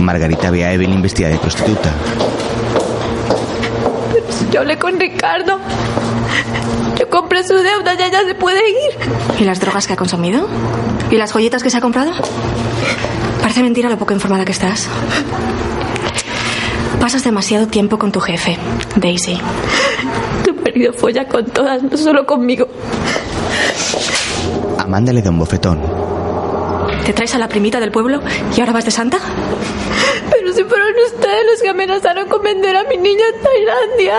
Margarita ve a Evelyn vestida de prostituta. Yo hablé con Ricardo. Yo compré su deuda, ya ya se puede ir. ¿Y las drogas que ha consumido? ¿Y las joyitas que se ha comprado? Parece mentira lo poco informada que estás. Pasas demasiado tiempo con tu jefe, Daisy. Tu marido folla con todas, no solo conmigo. Amanda le da un bofetón. ¿Te traes a la primita del pueblo y ahora vas de santa? Pero si fueron ustedes los que amenazaron con vender a mi niña en Tailandia.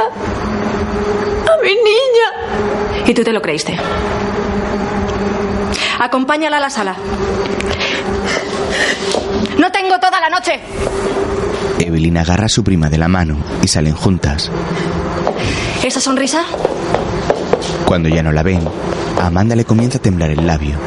A mi niña. Y tú te lo creíste. Acompáñala a la sala. No tengo toda la noche. Evelyn agarra a su prima de la mano y salen juntas. ¿Esa sonrisa? Cuando ya no la ven, a Amanda le comienza a temblar el labio.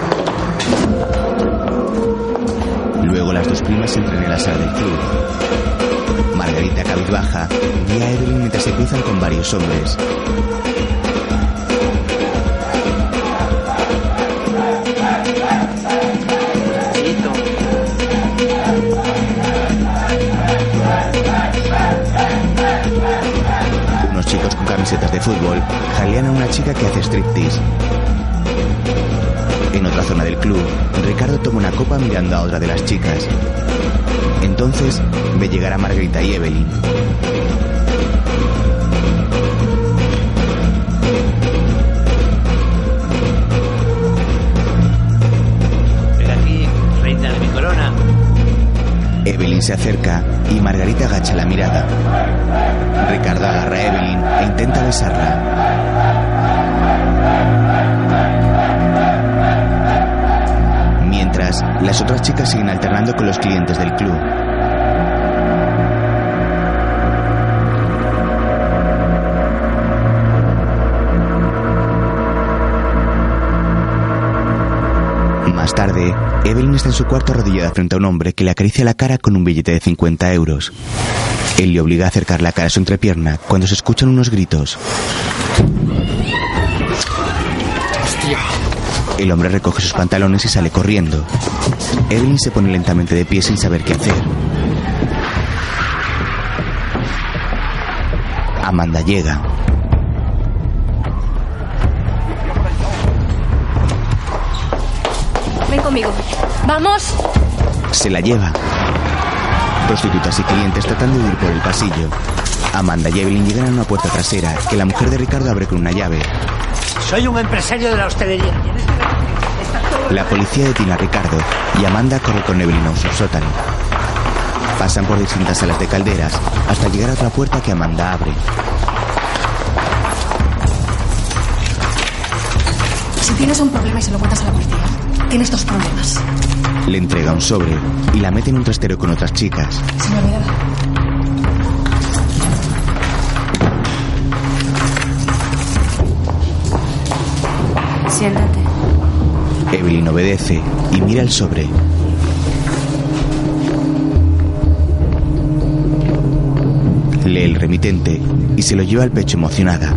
Luego las dos primas entran en la sala del club. Margarita cabizbaja ve a Evelyn mientras se cruzan con varios hombres. Camisetas de fútbol jalean a una chica que hace striptease. En otra zona del club, Ricardo toma una copa mirando a otra de las chicas. Entonces ve llegar a Margarita y Evelyn. Ven aquí, reina de mi corona. Evelyn se acerca y Margarita agacha la mirada. Ricardo agarra a Evelyn e intenta besarla. Mientras, las otras chicas siguen alternando con los clientes del club. Más tarde, Evelyn está en su cuarto arrodillada frente a un hombre que le acaricia la cara con un billete de 50 euros. Él le obliga a acercar la cara a su entrepierna cuando se escuchan unos gritos. El hombre recoge sus pantalones y sale corriendo. Evelyn se pone lentamente de pie sin saber qué hacer. Amanda llega. Ven conmigo. ¡Vamos! Se la lleva. Prostitutas y clientes tratando de huir por el pasillo. Amanda y Evelyn llegan a una puerta trasera que la mujer de Ricardo abre con una llave. Soy un empresario de la hostelería. La policía detiene a Ricardo y Amanda corre con Evelyn a un subsótano. Pasan por distintas salas de calderas hasta llegar a otra puerta que Amanda abre. Si tienes un problema y se lo cuentas a la policía, tienes dos problemas. Le entrega un sobre y la mete en un trastero con otras chicas. Siéntate. Evelyn obedece y mira el sobre. Lee el remitente y se lo lleva al pecho emocionada.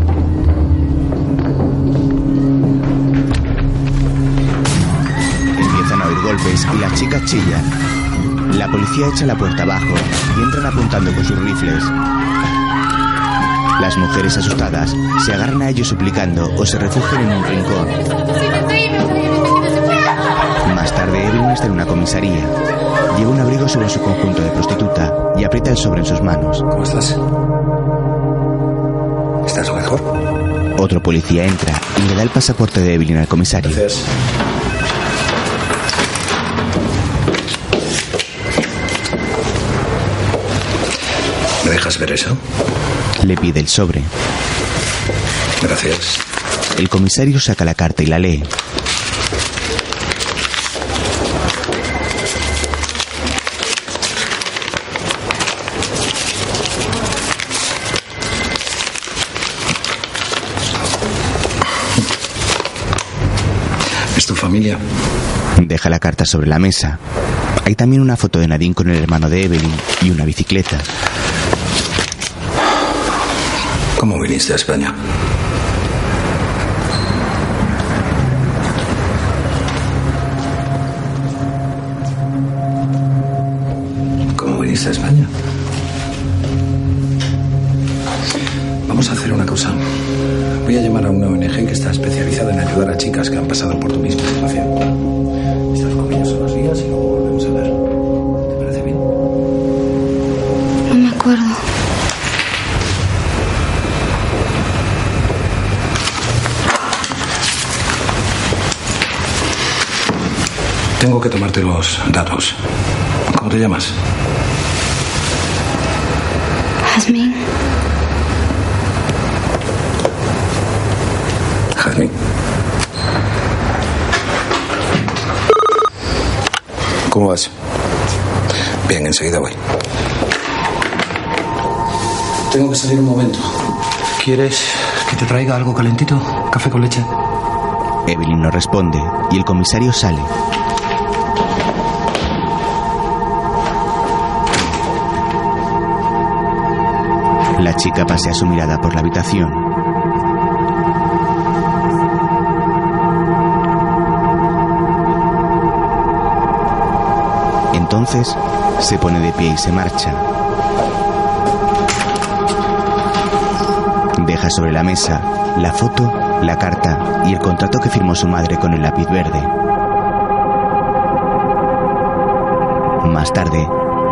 Y las chicas chillan. La policía echa la puerta abajo y entran apuntando con sus rifles. Las mujeres asustadas se agarran a ellos suplicando o se refugian en un rincón. Más tarde, Evelyn está en una comisaría. Lleva un abrigo sobre su conjunto de prostituta y aprieta el sobre en sus manos. ¿Cómo estás? ¿Estás mejor? Otro policía entra y le da el pasaporte de Evelyn al comisario. Gracias. ¿Me dejas ver eso? Le pide el sobre. Gracias. El comisario saca la carta y la lee. ¿Es tu familia? Deja la carta sobre la mesa. Hay también una foto de Nadine con el hermano de Evelyn y una bicicleta. ¿Cómo viniste a España? ¿Cómo viniste a España? Vamos a hacer una cosa. Voy a llamar a una ONG que está especializada en ayudar a chicas que han pasado por tu misma que tomarte los datos. ¿Cómo te llamas? Jazmín. Jazmín. ¿Cómo vas? Bien, enseguida voy. Tengo que salir un momento. ¿Quieres que te traiga algo calentito? ¿Café con leche? Evelyn no responde y el comisario sale. La chica pasea su mirada por la habitación. Entonces se pone de pie y se marcha. Deja sobre la mesa la foto, la carta y el contrato que firmó su madre con el lápiz verde. Más tarde,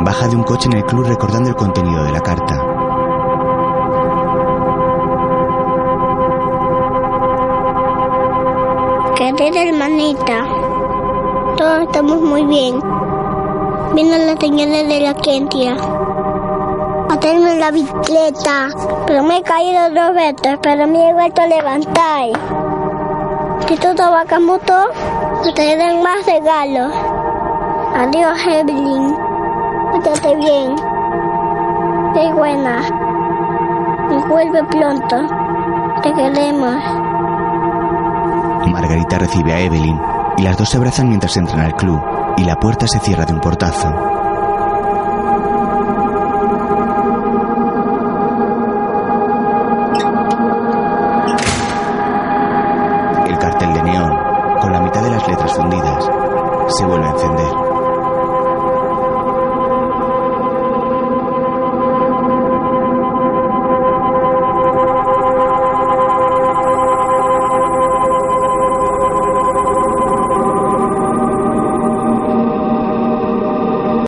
baja de un coche en el club recordando el contenido de la carta. Querida hermanita, todos estamos muy bien. Vino la señora de la agencia a la bicicleta, pero me he caído dos veces, pero me he vuelto a levantar. Si va como todo, te traerán más regalos. Adiós, Evelyn. Cuídate bien. Qué buena. Y vuelve pronto. Te queremos. Margarita recibe a Evelyn y las dos se abrazan mientras entran al club y la puerta se cierra de un portazo.